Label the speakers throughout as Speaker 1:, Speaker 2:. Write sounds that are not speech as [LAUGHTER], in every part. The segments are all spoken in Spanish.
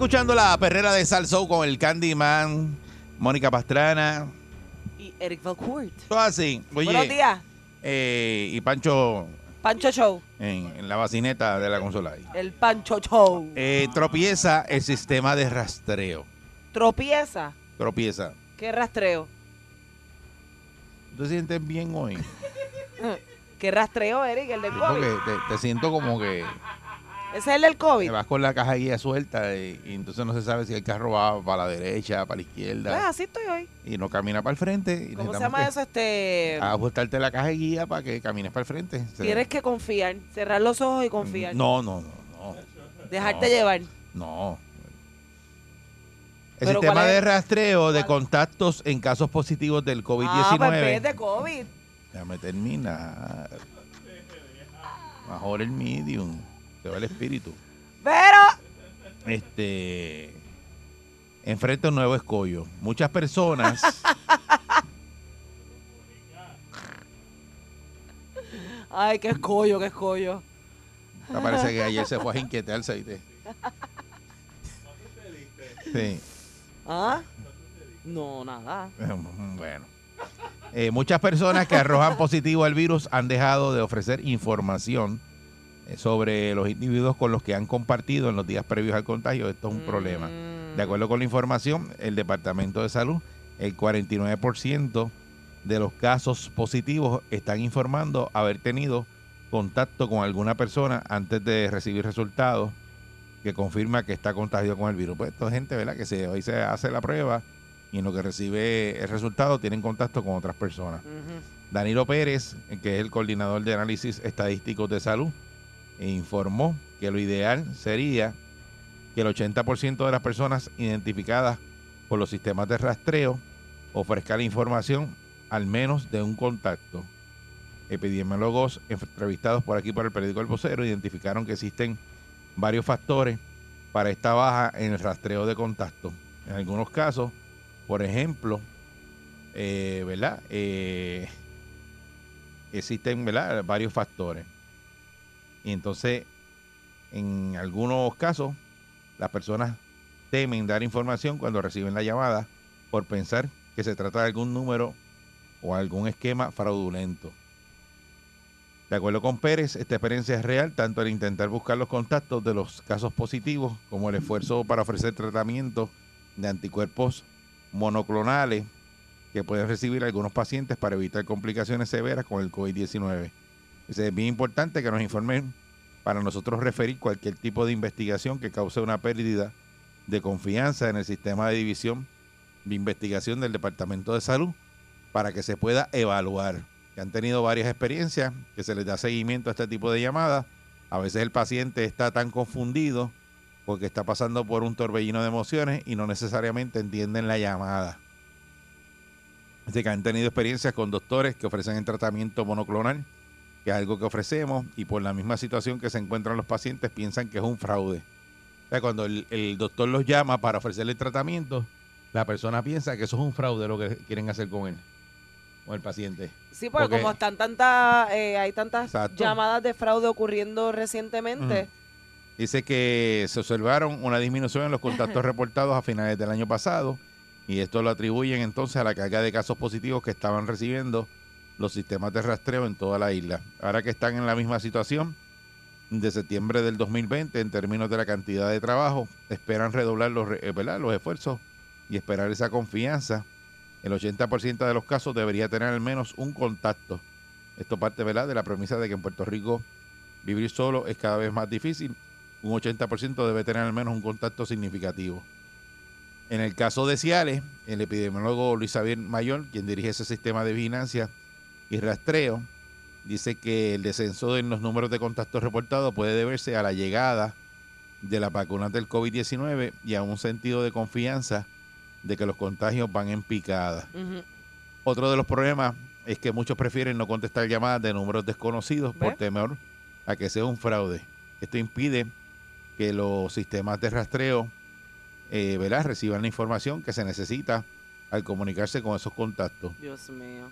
Speaker 1: Escuchando la perrera
Speaker 2: de Salsoul con el Candyman, Mónica Pastrana,
Speaker 3: y Eric Valcourt.
Speaker 2: todo así. Oye,
Speaker 3: Buenos días,
Speaker 2: eh, y Pancho
Speaker 3: Pancho Show.
Speaker 2: en, en la bacineta de la consola ahí.
Speaker 3: El Pancho Show.
Speaker 2: Eh, tropieza el sistema de rastreo.
Speaker 3: Tropieza.
Speaker 2: Tropieza.
Speaker 3: ¿Qué rastreo?
Speaker 2: ¿Tú te sientes bien hoy? [LAUGHS]
Speaker 3: ¿Qué rastreo, Eric? El
Speaker 2: Porque
Speaker 3: COVID.
Speaker 2: te, te siento como que
Speaker 3: Ese es el del
Speaker 2: te
Speaker 3: COVID.
Speaker 2: vas con la caja guía suelta y, y entonces no se sabe si el carro va para la derecha, para la
Speaker 3: Pues
Speaker 2: izquierda
Speaker 3: así estoy hoy.
Speaker 2: y no camina para el frente. Y
Speaker 3: ¿Cómo se llama eso? Este.
Speaker 2: Ajustarte la caja guía para que camines para el frente.
Speaker 3: Tienes que confiar. Cerrar los ojos y confiar.
Speaker 2: No, no, no, no.
Speaker 3: Dejarte
Speaker 2: no.
Speaker 3: llevar.
Speaker 2: No. El sistema de rastreo de contactos en casos positivos del COVID-19.
Speaker 3: Ah, pues de COVID.
Speaker 2: Déjame terminar. Mejor el medium. Se va el espíritu.
Speaker 3: Pero.
Speaker 2: Este. Enfrenta un nuevo escollo. Muchas personas. [LAUGHS]
Speaker 3: Ay, qué escollo, qué escollo.
Speaker 2: me parece que ayer se fue a inquietarse. ¿viste? Sí.
Speaker 3: ¿Ah? No, nada. [LAUGHS]
Speaker 2: Bueno. Eh, muchas personas que arrojan positivo al virus han dejado de ofrecer información sobre los individuos con los que han compartido en los días previos al contagio. Esto es un problema.
Speaker 3: Mm.
Speaker 2: De acuerdo con la información, el Departamento de Salud, el 49% de los casos positivos están informando haber tenido contacto con alguna persona antes de recibir resultados que confirma que está contagiado con el virus. Pues esto es gente, ¿verdad? Que se, hoy se hace la prueba y en lo que recibe el resultado tienen contacto con otras personas. Danilo Pérez, que es el coordinador de análisis estadísticos de salud, e informó que lo ideal sería que el 80% de las personas identificadas por los sistemas de rastreo ofrezca la información al menos de un contacto. Epidemiólogos entrevistados por aquí por el periódico El Vocero identificaron que existen varios factores para esta baja en el rastreo de contacto. En algunos casos, por ejemplo, eh, ¿verdad? Eh, existen varios factores. Y entonces, en algunos casos, las personas temen dar información cuando reciben la llamada por pensar que se trata de algún número o algún esquema fraudulento. De acuerdo con Pérez, esta experiencia es real tanto al intentar buscar los contactos de los casos positivos como el esfuerzo para ofrecer tratamiento de anticuerpos monoclonales que pueden recibir algunos pacientes para evitar complicaciones severas con el COVID-19. Es bien importante que nos informen para nosotros referir cualquier tipo de investigación que cause una pérdida de confianza en el sistema de división de investigación del Departamento de Salud para que se pueda evaluar. Han tenido varias experiencias, que se les da seguimiento a este tipo de llamadas. A veces el paciente está tan confundido porque está pasando por un torbellino de emociones y no necesariamente entienden la llamada. Así que han tenido experiencias con doctores que ofrecen el tratamiento monoclonal, que es algo que ofrecemos, y por la misma situación que se encuentran los pacientes piensan que es un fraude. O sea, cuando el, el doctor los llama para ofrecerle el tratamiento, la persona piensa que eso es un fraude lo que quieren hacer con él, con el paciente.
Speaker 3: Sí, porque,
Speaker 2: Porque-
Speaker 3: como están tantas, eh, hay tantas
Speaker 2: Exacto.
Speaker 3: llamadas de fraude ocurriendo recientemente.
Speaker 2: Dice que se observaron una disminución en los contactos [LAUGHS] reportados a finales del año pasado y esto lo atribuyen entonces a la carga de casos positivos que estaban recibiendo los sistemas de rastreo en toda la isla. Ahora que están en la misma situación de septiembre del 2020 en términos de la cantidad de trabajo, esperan redoblar los, eh, los esfuerzos y esperar esa confianza El 80% de los casos debería tener al menos un contacto. Esto parte de la premisa de que en Puerto Rico vivir solo es cada vez más difícil. Un 80% debe tener al menos un contacto significativo. En el caso de Ciales, el epidemiólogo Luis Xavier Mayor, quien dirige ese sistema de vigilancia y rastreo, dice que el descenso en los números de contactos reportados puede deberse a la llegada de las vacunas del COVID-19 y a un sentido de confianza de que los contagios van en picada. Otro de los problemas es que muchos prefieren no contestar llamadas de números desconocidos por temor a que sea un fraude. Esto impide que los sistemas de rastreo eh, ¿verdad? reciban la información que se necesita al comunicarse con esos contactos.
Speaker 3: Dios mío.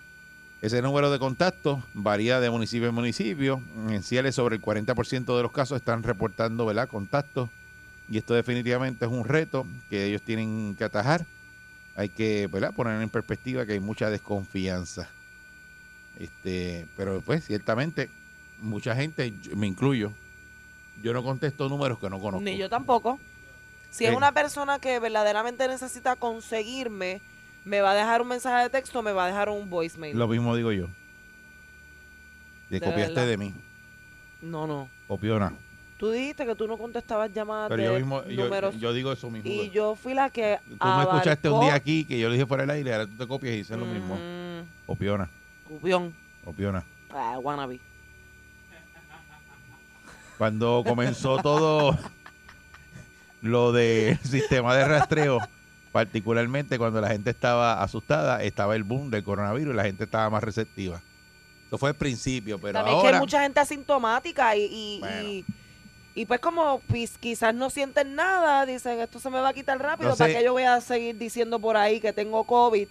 Speaker 2: Ese número de contactos varía de municipio en municipio. En Ciales, sobre el 40% de los casos están reportando ¿verdad? contactos. Y esto definitivamente es un reto que ellos tienen que atajar. Hay que ¿verdad? poner en perspectiva que hay mucha desconfianza. Este, pero pues ciertamente mucha gente, me incluyo, yo no contesto números que no conozco.
Speaker 3: Ni yo tampoco. Si es
Speaker 2: Eh.
Speaker 3: una persona que verdaderamente necesita conseguirme, me va a dejar un mensaje de texto, me va a dejar un voicemail.
Speaker 2: Lo mismo digo yo. Te
Speaker 3: De
Speaker 2: copiaste
Speaker 3: verdad.
Speaker 2: de mí,
Speaker 3: No, no.
Speaker 2: copiona.
Speaker 3: Tú dijiste que tú no contestabas llamadas
Speaker 2: Pero
Speaker 3: de
Speaker 2: yo mismo, yo,
Speaker 3: números.
Speaker 2: yo digo eso mismo.
Speaker 3: y yo fui la que
Speaker 2: Tú me escuchaste un día aquí que yo lo dije fuera del aire, ahora tú te copias y dices lo mismo.
Speaker 3: Mm,
Speaker 2: Copiona,
Speaker 3: Cupión.
Speaker 2: copiona.
Speaker 3: Ah, wannabe.
Speaker 2: Cuando comenzó todo lo del [LAUGHS] sistema de rastreo, particularmente cuando la gente estaba asustada, estaba el boom del coronavirus y la gente estaba más receptiva. Eso fue el principio, pero
Speaker 3: También es que
Speaker 2: ahora
Speaker 3: hay mucha gente asintomática y, y,
Speaker 2: Bueno.
Speaker 3: y, y pues como pues, quizás no sienten nada, dicen esto se me va a quitar rápido,
Speaker 2: No
Speaker 3: ¿para qué yo voy a seguir diciendo por ahí que tengo COVID?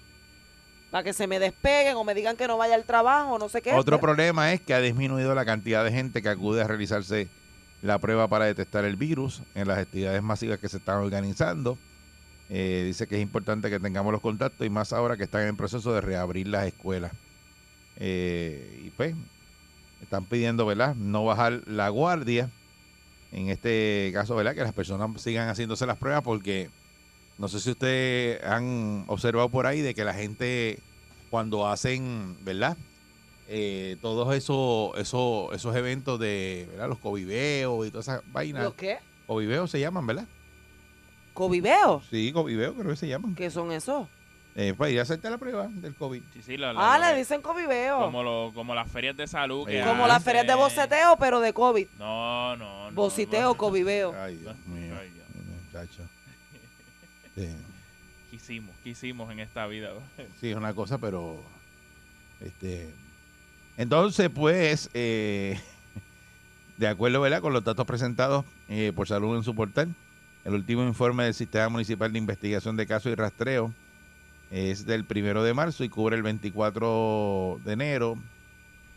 Speaker 3: Para que se me despeguen o me digan que no vaya al trabajo, no sé qué.
Speaker 2: Otro
Speaker 3: Pues,
Speaker 2: problema es que ha disminuido la cantidad de gente que acude a realizarse la prueba para detectar el virus en las actividades masivas que se están organizando. Eh, dice que es importante que tengamos los contactos y más ahora que están en proceso de reabrir las escuelas. Eh, y pues están pidiendo, ¿verdad? No bajar la guardia. En este caso, ¿verdad? Que las personas sigan haciéndose las pruebas porque no sé si ustedes han observado por ahí de que la gente cuando hacen, ¿verdad? Eh, todos esos, esos, esos eventos de, ¿verdad? Los coviveos y todas esas vainas.
Speaker 3: ¿Los qué?
Speaker 2: Coviveos se llaman, ¿verdad?
Speaker 3: ¿Coviveos?
Speaker 2: Sí, coviveos creo que se llaman.
Speaker 3: ¿Qué son esos?
Speaker 2: Eh, para ir a hacerte la prueba del COVID.
Speaker 4: Sí, sí, lo- lo-
Speaker 3: Ah,
Speaker 4: lo
Speaker 3: le dicen coviveos.
Speaker 4: como, lo- como las ferias de salud. que.
Speaker 3: Como las ferias de boceteo, pero de COVID.
Speaker 4: No, no, no.
Speaker 3: Bociteo,
Speaker 4: no.
Speaker 3: coviveo.
Speaker 2: Ay, Dios mío.
Speaker 4: Ay, Dios.
Speaker 2: Muchacho. [LAUGHS] Sí.
Speaker 4: ¿Qué hicimos? ¿Qué hicimos en esta vida?
Speaker 2: Sí, es una cosa, pero. Este. Entonces, pues, eh, [LAUGHS] de acuerdo ¿verdad? con los datos presentados eh, por Salud en su portal, el último informe del Sistema Municipal de Investigación de Casos y Rastreo es del primero de marzo y cubre el 24 de enero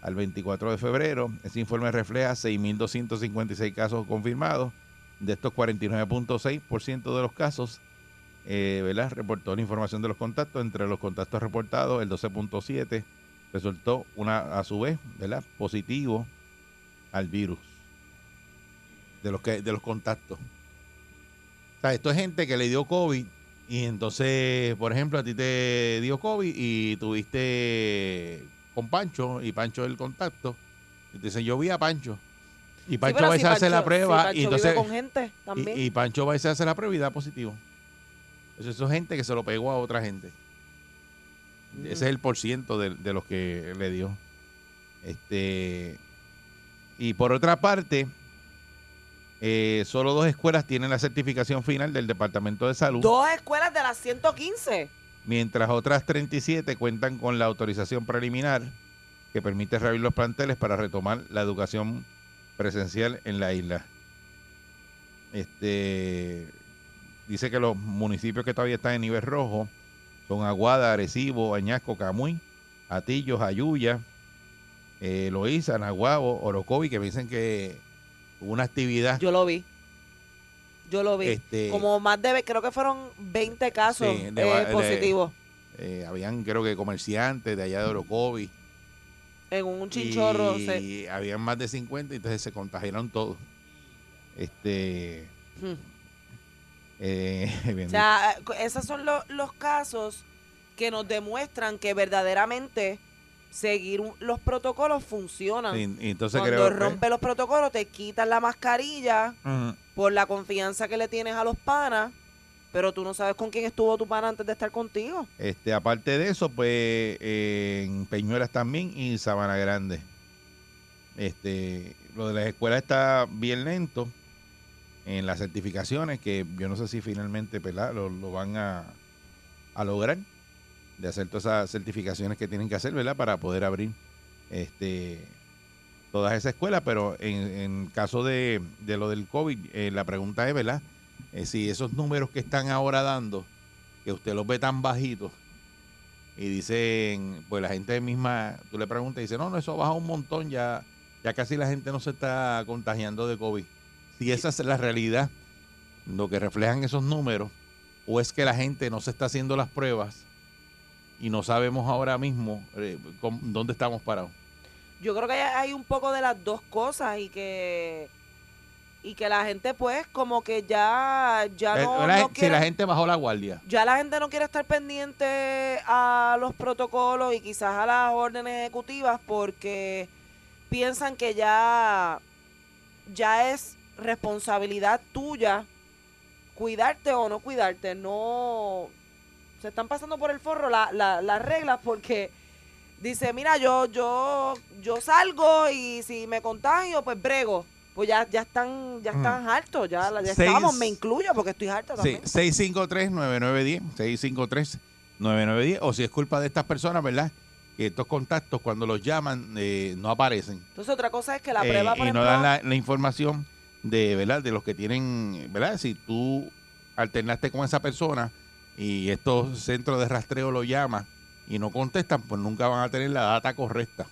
Speaker 2: al 24 de febrero. Ese informe refleja 6.256 casos confirmados. De estos 49.6% de los casos eh, ¿verdad? reportó la información de los contactos. Entre los contactos reportados, el 12.7 resultó una, a su vez, ¿verdad? positivo al virus de los que de los contactos. O sea, esto es gente que le dio COVID y entonces, por ejemplo, a ti te dio COVID y tuviste con Pancho y Pancho el contacto. Y te dicen, yo vi a Pancho. Y Pancho
Speaker 3: pero
Speaker 2: va a
Speaker 3: si
Speaker 2: a hacer la prueba
Speaker 3: si Pancho
Speaker 2: y entonces
Speaker 3: vive con gente también.
Speaker 2: y, y Pancho va a hacer la prueba y da positivo. Entonces, eso es gente que se lo pegó a otra gente. Ese es el por ciento de, de los que le dio. Este y por otra parte, eh, solo dos escuelas tienen la certificación final del Departamento de Salud,
Speaker 3: Dos escuelas de las 115.
Speaker 2: mientras otras 37 cuentan con la autorización preliminar que permite reabrir los planteles para retomar la educación presencial en la isla. Este dice que los municipios que todavía están en nivel rojo son Aguada, Arecibo, Añasco, Camuy, Atillo, Ayuya, eh, Loíza, Nahuabo, Orocovi, que me dicen que hubo una actividad.
Speaker 3: Yo lo vi. Yo lo vi.
Speaker 2: Este-
Speaker 3: Como más de, creo que fueron 20 casos
Speaker 2: Sí, de
Speaker 3: eh,
Speaker 2: de-
Speaker 3: positivos
Speaker 2: eh, habían creo que comerciantes de allá de Orocovi.
Speaker 3: en un chinchorro.
Speaker 2: y
Speaker 3: se-
Speaker 2: habían más de 50, entonces se contagiaron todos. Este.
Speaker 3: Hmm.
Speaker 2: eh, [LAUGHS]
Speaker 3: O sea, eh, esos son lo- los casos que nos demuestran que verdaderamente seguir un- los protocolos funcionan.
Speaker 2: Y, y entonces
Speaker 3: Cuando
Speaker 2: creo
Speaker 3: rompe los protocolos, te quitan la mascarilla por la confianza que le tienes a los panas, pero tú no sabes con quién estuvo tu pana antes de estar contigo.
Speaker 2: Este, aparte de eso, pues eh, en Peñuelas también y Sabana Grande. Este, lo de las escuelas está bien lento en las certificaciones, que yo no sé si finalmente ¿verdad? Lo, lo van a, a lograr, de hacer todas esas certificaciones que tienen que hacer, ¿verdad? Para poder abrir este todas esas escuelas, pero en, caso de, lo del COVID, eh, la pregunta es, ¿verdad? Eh, si esos números que están ahora dando, que usted los ve tan bajitos, y dicen, pues la gente misma, tú le preguntas y dice, no, no, eso ha bajado un montón, ya, ya casi la gente no se está contagiando de COVID. Si esa es la realidad, lo que reflejan esos números, o es que la gente no se está haciendo las pruebas y no sabemos ahora mismo eh, cómo- dónde estamos parados.
Speaker 3: Yo creo que hay- un poco de las dos cosas y que y que la gente pues como que ya ya
Speaker 2: Eh,
Speaker 3: no,
Speaker 2: la-
Speaker 3: no
Speaker 2: si la gente bajó la guardia.
Speaker 3: ya la gente no quiere estar pendiente a los protocolos y quizás a las órdenes ejecutivas porque piensan que ya ya es responsabilidad tuya cuidarte o no cuidarte. No se están pasando por el forro la- la- las reglas porque dice, mira, yo yo yo salgo y si me contagio, pues brego. Pues ya ya están ya
Speaker 2: Mm.
Speaker 3: están hartos, ya, ya
Speaker 2: Seis-
Speaker 3: estamos, me incluyo porque estoy harto
Speaker 2: Sí,
Speaker 3: también.
Speaker 2: 653-9910, 653-9910, o si es culpa de estas personas, ¿verdad? Que estos contactos cuando los llaman eh, no aparecen.
Speaker 3: Entonces otra cosa es que la
Speaker 2: Eh,
Speaker 3: prueba, por
Speaker 2: y
Speaker 3: ejemplo,
Speaker 2: no dan la, la información de verdad de los que tienen verdad si tú alternaste con esa persona y estos centros de rastreo lo llaman y no contestan pues nunca van a tener la data correcta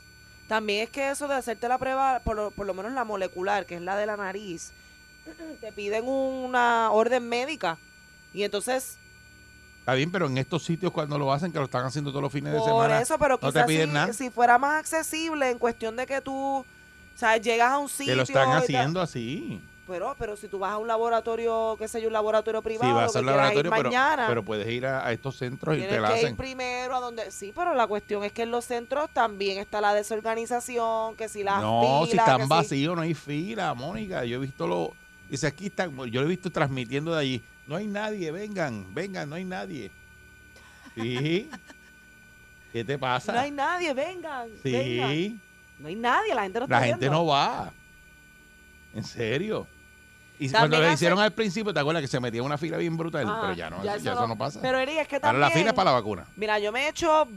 Speaker 3: también es que eso de hacerte la prueba, por lo, por lo menos la molecular, que es la de la nariz, [CLEARS THROAT] te piden una orden médica. Y entonces,
Speaker 2: está bien pero en estos sitios cuando lo hacen que lo están haciendo todos los fines de
Speaker 3: por
Speaker 2: semana
Speaker 3: eso, pero
Speaker 2: no te piden
Speaker 3: si,
Speaker 2: nada.
Speaker 3: si fuera más accesible en cuestión de que tú, o sea, llegas a un sitio...
Speaker 2: que lo están haciendo así
Speaker 3: Pero, pero si tú vas a un laboratorio, qué sé yo, un laboratorio privado,
Speaker 2: sí va a
Speaker 3: ir
Speaker 2: laboratorio pero,
Speaker 3: mañana,
Speaker 2: pero puedes ir a, a estos centros y te la
Speaker 3: que ir primero a donde... Sí, pero la cuestión es que en los centros también está la desorganización, que si las
Speaker 2: no si están
Speaker 3: si-
Speaker 2: vacíos no hay fila Mónica yo he visto lo dice aquí están yo lo he visto transmitiendo de allí no hay nadie vengan vengan no hay nadie sí [LAUGHS] ¿qué te pasa?
Speaker 3: No hay nadie, vengan.
Speaker 2: Sí,
Speaker 3: vengan. No hay nadie, la gente no está
Speaker 2: la gente
Speaker 3: viendo.
Speaker 2: no va. En serio. Y
Speaker 3: También
Speaker 2: cuando lo
Speaker 3: hace-
Speaker 2: hicieron al principio, ¿te acuerdas que se metía una fila bien brutal?
Speaker 3: Ah,
Speaker 2: pero ya no, ya eso, no pasa.
Speaker 3: Pero Eri, es que
Speaker 2: Ahora
Speaker 3: también...
Speaker 2: la fila es para la vacuna.
Speaker 3: Mira, yo me he hecho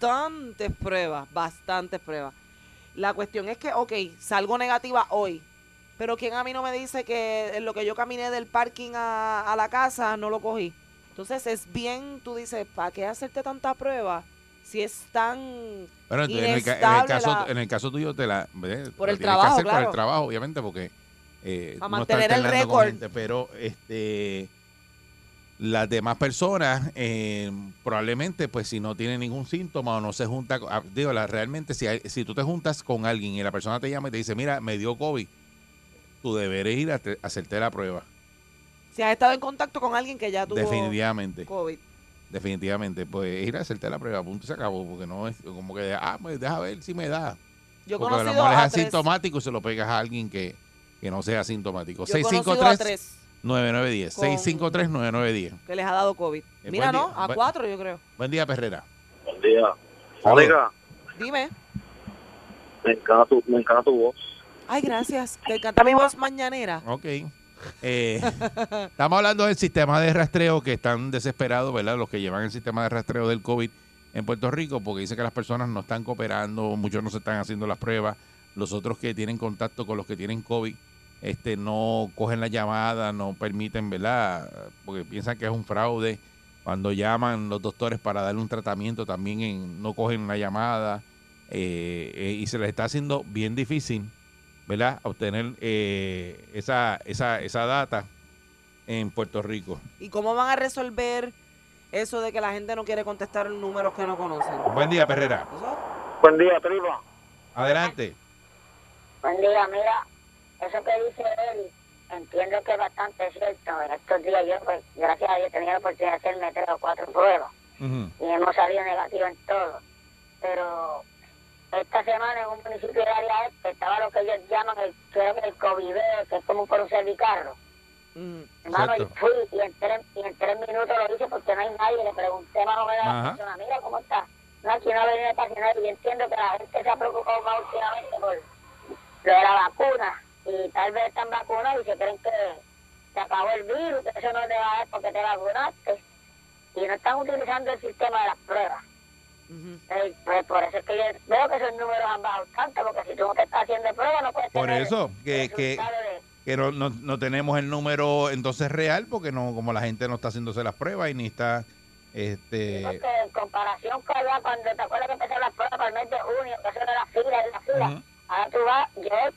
Speaker 3: bastantes pruebas, bastantes pruebas. La cuestión es que, ok, salgo negativa hoy, pero ¿quién a mí no me dice que en lo que yo caminé del parking a, a la casa no lo cogí? Entonces es bien, tú dices, ¿para qué hacerte tanta prueba si es tan...
Speaker 2: Entonces, en, el, ca- en el
Speaker 3: Inestable
Speaker 2: caso,
Speaker 3: la-
Speaker 2: en el caso tuyo, te la, ¿ves?
Speaker 3: Por
Speaker 2: Lo
Speaker 3: el
Speaker 2: tienes que
Speaker 3: trabajo,
Speaker 2: hacer por
Speaker 3: claro.
Speaker 2: el trabajo, obviamente, porque eh, está
Speaker 3: mantener el
Speaker 2: alternando con
Speaker 3: récord.
Speaker 2: pero este las demás personas eh, probablemente pues si no tienen ningún síntoma o no se junta ah, digo la- realmente si hay- si tú te juntas con alguien y la persona te llama y te dice mira me dio covid tú deberes ir a, te- a hacerte la prueba
Speaker 3: Si has estado en contacto con alguien que ya tuvo
Speaker 2: definitivamente
Speaker 3: COVID.
Speaker 2: definitivamente pues ir a hacerte la prueba punto y se acabó porque no es como que ah pues deja ver si me da
Speaker 3: Yo
Speaker 2: porque a lo mejor es
Speaker 3: a
Speaker 2: asintomático y se lo pegas a alguien que, que no sea
Speaker 3: a tres
Speaker 2: 653-9910.
Speaker 3: con-
Speaker 2: 653-9910.
Speaker 3: que les ha dado COVID.
Speaker 2: Eh,
Speaker 3: Mira, ¿no?
Speaker 2: día.
Speaker 3: A cuatro, yo creo.
Speaker 2: Buen día, Perrera.
Speaker 5: Buen día.
Speaker 2: Saludos.
Speaker 5: Mónica,
Speaker 3: Dime.
Speaker 5: me encanta tu, me encanta tu voz.
Speaker 3: Ay, gracias. Te encanta mi voz mañanera.
Speaker 2: Ok. Eh, [LAUGHS] estamos hablando del sistema de rastreo que están desesperados, ¿verdad? Los que llevan el sistema de rastreo del COVID en Puerto Rico, porque dice que las personas no están cooperando, muchos no se están haciendo las pruebas, los otros que tienen contacto con los que tienen COVID, este, no cogen la llamada, no permiten, ¿verdad? Porque piensan que es un fraude. Cuando llaman los doctores para darle un tratamiento, también en- no cogen la llamada eh, eh, y se les está haciendo bien difícil, ¿verdad? Obtener eh, esa, esa, esa data en Puerto Rico.
Speaker 3: ¿Y cómo van a resolver eso de que la gente no quiere contestar números que no conocen?
Speaker 2: Buen día, Perrera.
Speaker 3: Eso-
Speaker 5: Buen día, prima.
Speaker 2: Adelante.
Speaker 6: Buen día, mira, eso que dice él, entiendo que es bastante cierto. En estos días yo, pues, gracias a Dios, he tenido la oportunidad de hacerme tres o cuatro pruebas. Y hemos salido negativos en todo. Pero esta semana en un municipio de área este estaba lo que ellos llaman el, creo que el COVID, que es como un cruce de carro.
Speaker 3: Mm.
Speaker 6: Hermano, y fui y en, tres, y en tres minutos lo hice porque no hay nadie. Le pregunté más o menos a la persona, mira cómo está. No, aquí no ha venido nadie. Y entiendo que la gente se ha preocupado más últimamente por lo de la vacuna. Y tal vez están vacunados y se creen que se acabó el virus, que eso no te va a dar porque te vacunaste. Y no están utilizando el sistema de las pruebas.
Speaker 3: Ujú.
Speaker 6: Eh, pues por eso es que yo veo que esos números han bajado tanto, porque si tú no te estás haciendo pruebas no puedes
Speaker 2: Por
Speaker 6: tener
Speaker 2: eso, que- que-
Speaker 6: de-
Speaker 2: Que no, no, no tenemos el número entonces real porque no como la gente no está haciéndose las pruebas y ni está este
Speaker 6: Porque en comparación con cuando te acuerdas que empezaron las pruebas para el mes de junio, que eso era la fila, en la fila,
Speaker 2: Ujú.
Speaker 6: ahora tú vas, yo,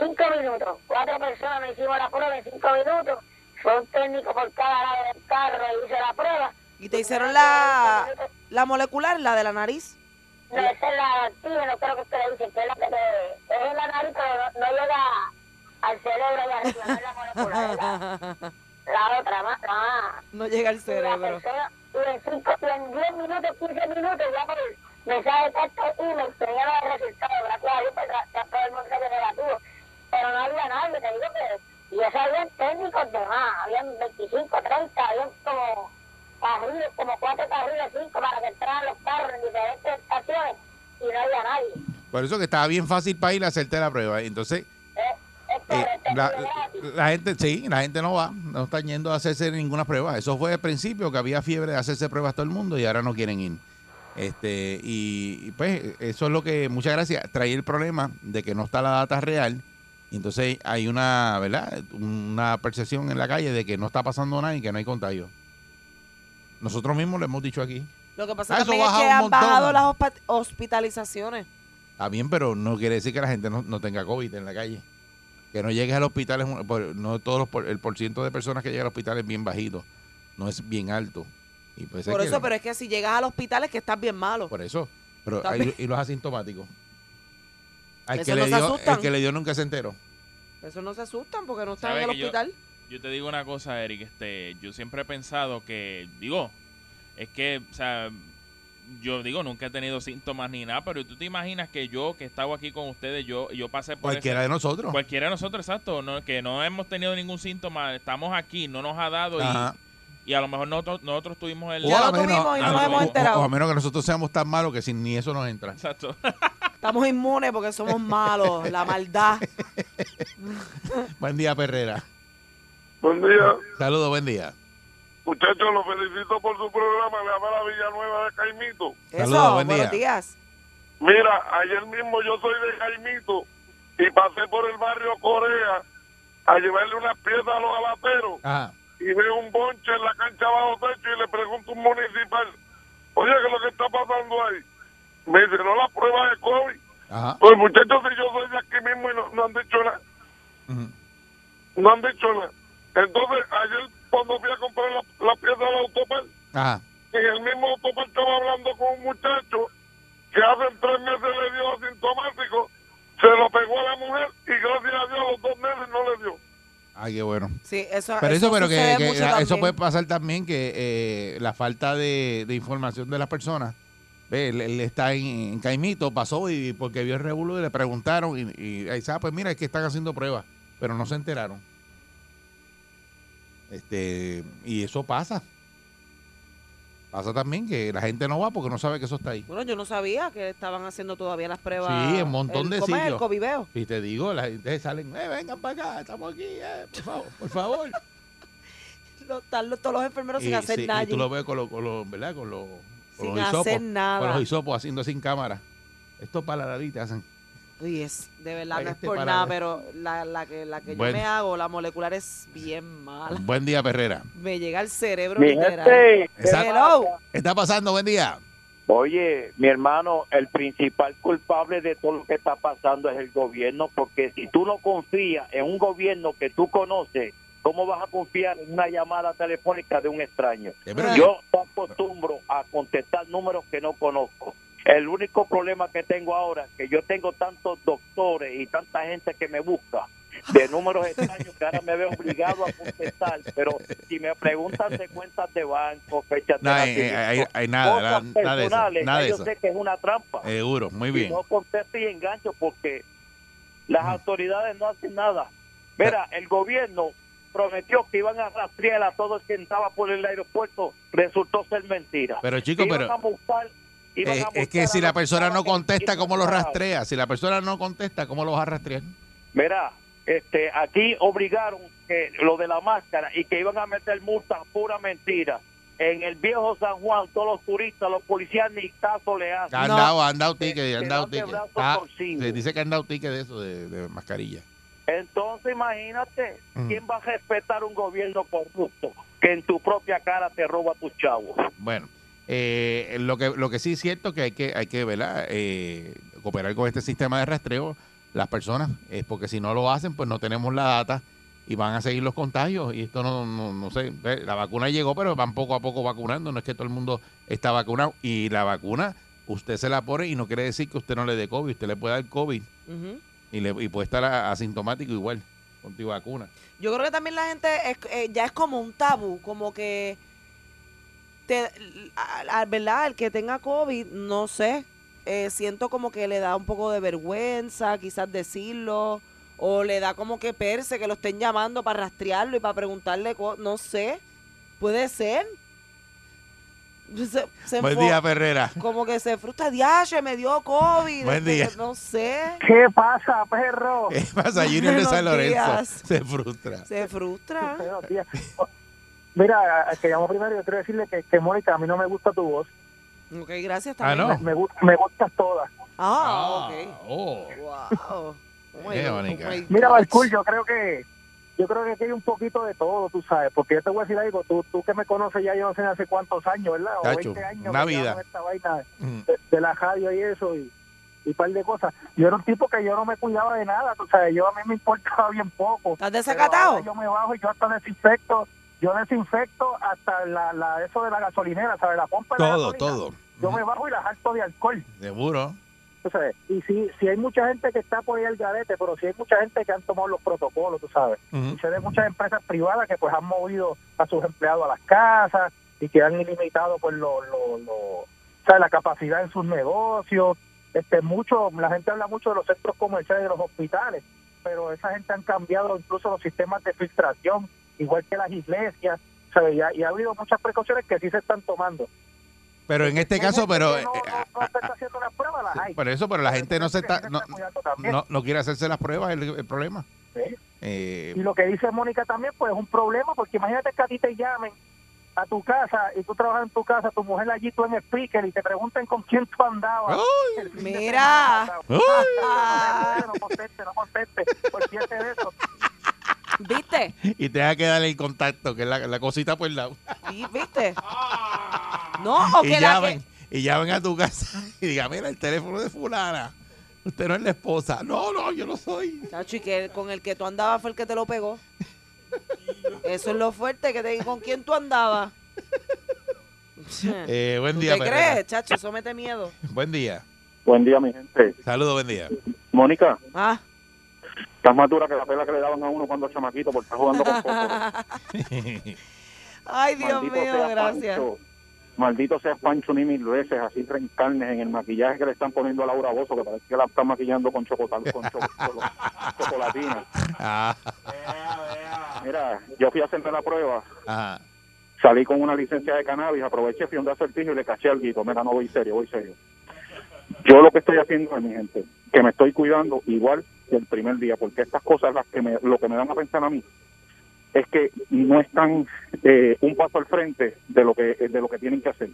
Speaker 6: cinco minutos, cuatro personas me hicimos la prueba en cinco minutos, fue un técnico por cada lado del carro y hizo la prueba.
Speaker 3: Y te hicieron la, la molecular, la de la nariz.
Speaker 6: No, esa es la antígeno, creo que ustedes dicen, que es la que te, es en la nariz, pero no, no llega al cerebro y arriba, no es la molecular, la, [LAUGHS] la otra, más, más.
Speaker 3: No llega al
Speaker 6: Y la
Speaker 3: cerebro.
Speaker 6: persona, y en, cinco, y en 10 minutos, 15 minutos, ya por mensaje de texto y me tenían el resultado. Gracias a Dios, pues, todo el mundo se negativo. Pero no había nadie, te digo que. Y eso habían técnicos de más, habían 25, 30, habían como carriles, como cuatro carriles, cinco para que entraran los carros en diferentes estaciones y no había nadie.
Speaker 2: por eso que estaba bien fácil para ir a hacerte la prueba. Entonces,
Speaker 6: Es, es
Speaker 2: eh, la,
Speaker 6: gratis.
Speaker 2: la gente, sí, la gente no va, no están yendo a hacerse ninguna prueba. Eso fue al principio que había fiebre de hacerse pruebas todo el mundo y ahora no quieren ir. Este, y, y, pues eso es lo que, muchas gracias, trae el problema de que no está la data real. Y entonces hay una, ¿verdad? Una percepción en la calle de que no está pasando nada y que no hay contagio. Nosotros mismos lo hemos dicho aquí.
Speaker 3: Lo que pasa
Speaker 2: Ah,
Speaker 3: también es que han
Speaker 2: montón.
Speaker 3: bajado las hospitalizaciones.
Speaker 2: Está bien, pero no quiere decir que la gente no, no tenga COVID en la calle. Que no llegues al hospital, es un- no todos los, por- el porciento de personas que llegan al hospital es bien bajito, no es bien alto. Y pues es
Speaker 3: Por
Speaker 2: que-
Speaker 3: eso, pero es que si llegas al hospital es que estás bien malo.
Speaker 2: por eso. Pero hay- y los asintomáticos. Al que, le dio, el que le dio nunca se enteró.
Speaker 3: Eso no se asustan porque no están
Speaker 4: ¿Sabe
Speaker 3: en el
Speaker 4: yo-
Speaker 3: hospital.
Speaker 4: Yo te digo una cosa, Eric, este, yo siempre he pensado que, digo, es que, o sea, yo digo, nunca he tenido síntomas ni nada, pero tú te imaginas que yo, que estaba aquí con ustedes, yo, yo pasé por
Speaker 2: Cualquiera
Speaker 4: ese-
Speaker 2: de nosotros.
Speaker 4: Cualquiera de nosotros, exacto, no, que no hemos tenido ningún síntoma, estamos aquí, no nos ha dado
Speaker 2: Ajá.
Speaker 4: y, y a lo mejor nosotros, nosotros tuvimos el...
Speaker 2: O
Speaker 3: Ya
Speaker 2: a
Speaker 3: lo
Speaker 2: menos-
Speaker 3: tuvimos y no nos hemos
Speaker 2: o-
Speaker 3: enterado.
Speaker 2: O a menos que nosotros seamos tan malos que sin ni eso nos entra.
Speaker 4: Exacto. [LAUGHS]
Speaker 3: Estamos inmunes porque somos malos, la maldad.
Speaker 2: Buen día, Perrera.
Speaker 5: Buen día.
Speaker 2: Saludos, buen día.
Speaker 5: Muchachos, los felicito por su programa. Le habla la Villanueva de Caimito.
Speaker 2: Saludos,
Speaker 3: Eso,
Speaker 2: buen
Speaker 3: buenos
Speaker 2: día.
Speaker 3: días.
Speaker 5: Mira, ayer mismo yo soy de Caimito y pasé por el barrio Corea a llevarle unas piezas a los alateros
Speaker 2: Ajá.
Speaker 5: y veo un bonche en la cancha bajo techo y le pregunto a un municipal, oye, ¿qué es lo que está pasando ahí? Me dice, no, la prueba de COVID.
Speaker 2: Ajá.
Speaker 5: Pues muchachos, si yo soy de aquí mismo y no, no han dicho nada, no han dicho nada. Entonces, ayer cuando fui a comprar la, la pieza del autopar,
Speaker 2: Ajá.
Speaker 5: en el mismo autopar estaba hablando con un muchacho que hace tres meses le dio asintomático, se lo pegó a la mujer y gracias a Dios a los dos meses no le dio.
Speaker 2: Ay, qué bueno.
Speaker 3: Sí, eso,
Speaker 2: Pero eso, pero que, eso puede pasar también que eh, la falta de, de información de las personas. Él, él está en, en Caimito, pasó y porque vio el revuelo y le preguntaron y, y ahí ah, pues mira, es que están haciendo pruebas, pero no se enteraron. Este, y eso pasa. Pasa también que la gente no va porque no sabe que eso está ahí.
Speaker 3: Bueno, yo no sabía que estaban haciendo todavía las pruebas.
Speaker 2: Sí, un montón
Speaker 3: el,
Speaker 2: de sitios.
Speaker 3: El coviveo.
Speaker 2: Y te digo, la gente salen, eh, vengan para acá, estamos aquí, eh, por favor, por favor. [LAUGHS]
Speaker 3: Los- Están los- todos los enfermeros sin hacer
Speaker 2: sí,
Speaker 3: nada.
Speaker 2: y tú lo ves con los, con los, ¿verdad? Con los, con
Speaker 3: Sin
Speaker 2: los
Speaker 3: hacer
Speaker 2: hisopos,
Speaker 3: nada.
Speaker 2: Con los hisopos haciendo sin cámara. Esto para la nariz te hacen.
Speaker 3: Uy, es, de verdad,
Speaker 2: Ay,
Speaker 3: no es
Speaker 2: este
Speaker 3: por nada, pero la, la que, la que
Speaker 2: Bueno.
Speaker 3: yo me hago, la molecular, es bien mala.
Speaker 2: Buen día, Perrera.
Speaker 3: Me llega al cerebro
Speaker 7: Mi
Speaker 3: literal.
Speaker 7: gente,
Speaker 2: Exacto.
Speaker 3: Hello.
Speaker 2: ¿Qué está pasando? Buen día.
Speaker 7: oye, mi hermano, el principal culpable de todo lo que está pasando es el gobierno, porque si tú no confías en un gobierno que tú conoces, ¿cómo vas a confiar en una llamada telefónica de un extraño? Yo no acostumbro a contestar números que no conozco. El único problema que tengo ahora es que yo tengo tantos doctores y tanta gente que me busca de números extraños que ahora me veo obligado a contestar, pero si me preguntan de cuentas de banco, fechas de
Speaker 2: No, hay,
Speaker 7: nacimiento,
Speaker 2: hay- hay nada,
Speaker 7: cosas
Speaker 2: nada, nada
Speaker 7: personales,
Speaker 2: Nada
Speaker 7: yo
Speaker 2: eso.
Speaker 7: sé que es una trampa.
Speaker 2: Seguro, muy
Speaker 7: Y
Speaker 2: bien.
Speaker 7: no contesto y engancho porque las autoridades no hacen nada. Mira, el gobierno prometió que iban a rastrear a todo el que entraba por el aeropuerto, resultó ser mentira.
Speaker 2: Pero chico,
Speaker 7: Iban
Speaker 2: pero
Speaker 7: a iban
Speaker 2: eh,
Speaker 7: a
Speaker 2: es que si la
Speaker 7: los
Speaker 2: persona no contesta, ¿cómo lo
Speaker 7: infectados.
Speaker 2: rastrea? Si la persona no contesta, ¿cómo lo vas a rastrear?
Speaker 7: Mira, este, aquí obligaron que lo de la máscara y que iban a meter multas, pura mentira. En el viejo San Juan, todos los turistas, los policías ni caso le hacen.
Speaker 2: Han dado, han dado ticket, han
Speaker 7: se
Speaker 2: dado ticket. Ah, se dice que han dado ticket de eso, de, de mascarilla.
Speaker 7: Entonces imagínate,
Speaker 2: Mm.
Speaker 7: ¿quién va a respetar un gobierno corrupto que en tu propia cara te roba tus chavos?
Speaker 2: Bueno, eh, lo que lo que sí es cierto que hay que hay que ¿verdad? Eh, cooperar con este sistema de rastreo las personas, es porque si no lo hacen, pues no tenemos la data y van a seguir los contagios y esto no, no, no sé, la vacuna llegó, pero van poco a poco vacunando, no es que todo el mundo está vacunado y la vacuna usted se la pone y no quiere decir que usted no le dé COVID, usted le puede dar COVID
Speaker 3: Ujú.
Speaker 2: Y, le, y puede estar asintomático igual vacuna.
Speaker 3: Yo creo que también la gente es, eh, ya es como un tabú, como que, te, a- ¿verdad? El que tenga COVID, no sé, eh, siento como que le da un poco de vergüenza quizás decirlo, o le da como que perse que lo estén llamando para rastrearlo y para preguntarle, no sé, puede ser. Se, se
Speaker 2: Buen día, Ferrera.
Speaker 3: Como que se frustra, diache, me dio COVID.
Speaker 2: Buen día.
Speaker 3: No sé,
Speaker 8: ¿Qué pasa, perro? [LAUGHS]
Speaker 2: ¿Qué pasa, Junior de San Lorenzo?
Speaker 3: días.
Speaker 2: Se frustra.
Speaker 3: se frustra.
Speaker 8: Mira, al que llamo primero, yo quiero decirle que, que Mónica, a mí no me gusta tu voz.
Speaker 3: Ok, gracias
Speaker 2: Ah,
Speaker 3: también.
Speaker 2: no.
Speaker 8: Me, gu- me gustas todas.
Speaker 3: Ah, ok.
Speaker 2: oh.
Speaker 3: Wow. Oh
Speaker 2: bonita.
Speaker 3: oh
Speaker 8: Mira. Balcool, yo creo que yo creo que aquí hay un poquito de todo, tú sabes, porque yo te voy a decir algo, tú, tú que me conoces ya yo no sé hace cuántos años, ¿verdad? O
Speaker 2: Chacho,
Speaker 8: 20 años.
Speaker 2: una vida.
Speaker 8: Esta vaina
Speaker 2: Mm.
Speaker 8: de, de la radio y eso y y par de cosas. Yo era un tipo que yo no me cuidaba de nada, tú sabes, yo a mí me importaba bien poco.
Speaker 3: ¿Estás desacatado?
Speaker 8: Yo me bajo y yo hasta desinfecto, yo desinfecto hasta la, la eso de la gasolinera, ¿sabes? La pompa de la
Speaker 2: Todo,
Speaker 8: gasolina.
Speaker 2: todo.
Speaker 8: Yo me bajo y la harto de alcohol.
Speaker 2: Seguro.
Speaker 8: Tú sabes. Y sí, sí hay mucha gente que está por ahí al garete, pero sí hay mucha gente que han tomado los protocolos, tú sabes. Y sé de muchas empresas privadas que pues han movido a sus empleados a las casas y que han ilimitado pues lo, lo, lo- ¿sabes? la capacidad en sus negocios. Este mucho, la gente habla mucho de los centros comerciales y de los hospitales, pero esa gente han cambiado incluso los sistemas de filtración, igual que las iglesias, ¿sabes? Y ha, y ha habido muchas precauciones que sí se están tomando.
Speaker 2: Pero en este caso, pero
Speaker 8: no,
Speaker 2: eh,
Speaker 8: no- no se está haciendo las pruebas, las hay.
Speaker 2: por eso, pero la gente no se está, no, no, no quiere hacerse las pruebas, el, el problema.
Speaker 8: Sí.
Speaker 2: Eh,
Speaker 8: Y lo que dice Mónica también, pues es un problema, porque imagínate que a ti te llamen a tu casa y tú trabajas en tu casa, tu mujer allí, tú en speaker y te pregunten con quién tú andabas. El
Speaker 3: Mira.
Speaker 8: semana. No conteste, no conteste, olvídate de eso.
Speaker 3: ¿Viste?
Speaker 2: y tenga que darle el contacto, que es la, la cosita por el lado.
Speaker 3: Sí, ¿Viste? No, o
Speaker 2: Y
Speaker 3: que la
Speaker 2: llamen,
Speaker 3: que...
Speaker 2: y llamen a tu casa y digan, mira, el teléfono de fulana. Usted no es la esposa. No, no, yo no soy.
Speaker 3: Chacho, y que el- con el que tú andabas fue el que te lo pegó. Eso es lo fuerte, que te con quién tú andabas.
Speaker 2: Eh, buen
Speaker 3: ¿Tú
Speaker 2: día,
Speaker 3: te
Speaker 2: Perrera.
Speaker 3: crees, chacho? Eso mete miedo.
Speaker 2: Buen día.
Speaker 7: Buen día, mi gente.
Speaker 2: Saludos, buen día.
Speaker 7: Mónica,
Speaker 3: Ah.
Speaker 7: Estás más dura que la pela que le daban a uno cuando chamaquito por estar jugando con fósforo. [LAUGHS]
Speaker 3: Ay, Dios
Speaker 7: Maldito
Speaker 3: mío,
Speaker 7: sea
Speaker 3: gracias.
Speaker 7: Pancho. Maldito sea Pancho ni mil veces, así reencarnes en el maquillaje que le están poniendo a Laura Bozo, que parece que la están maquillando con, chocotal, con cho- cho- chocolatina. [LAUGHS]
Speaker 2: Ah,
Speaker 7: Mira, yo fui a hacerme la prueba,
Speaker 2: ajá.
Speaker 7: salí con una licencia de cannabis, aproveché, fui a un acertijo y le caché al guito. Mira, no voy serio, voy serio. Yo lo que estoy haciendo es, mi gente, que me estoy cuidando igual que el primer día, porque estas cosas las que me, lo que me dan a pensar a mí es que no están eh, un paso al frente de lo que de lo que tienen que hacer,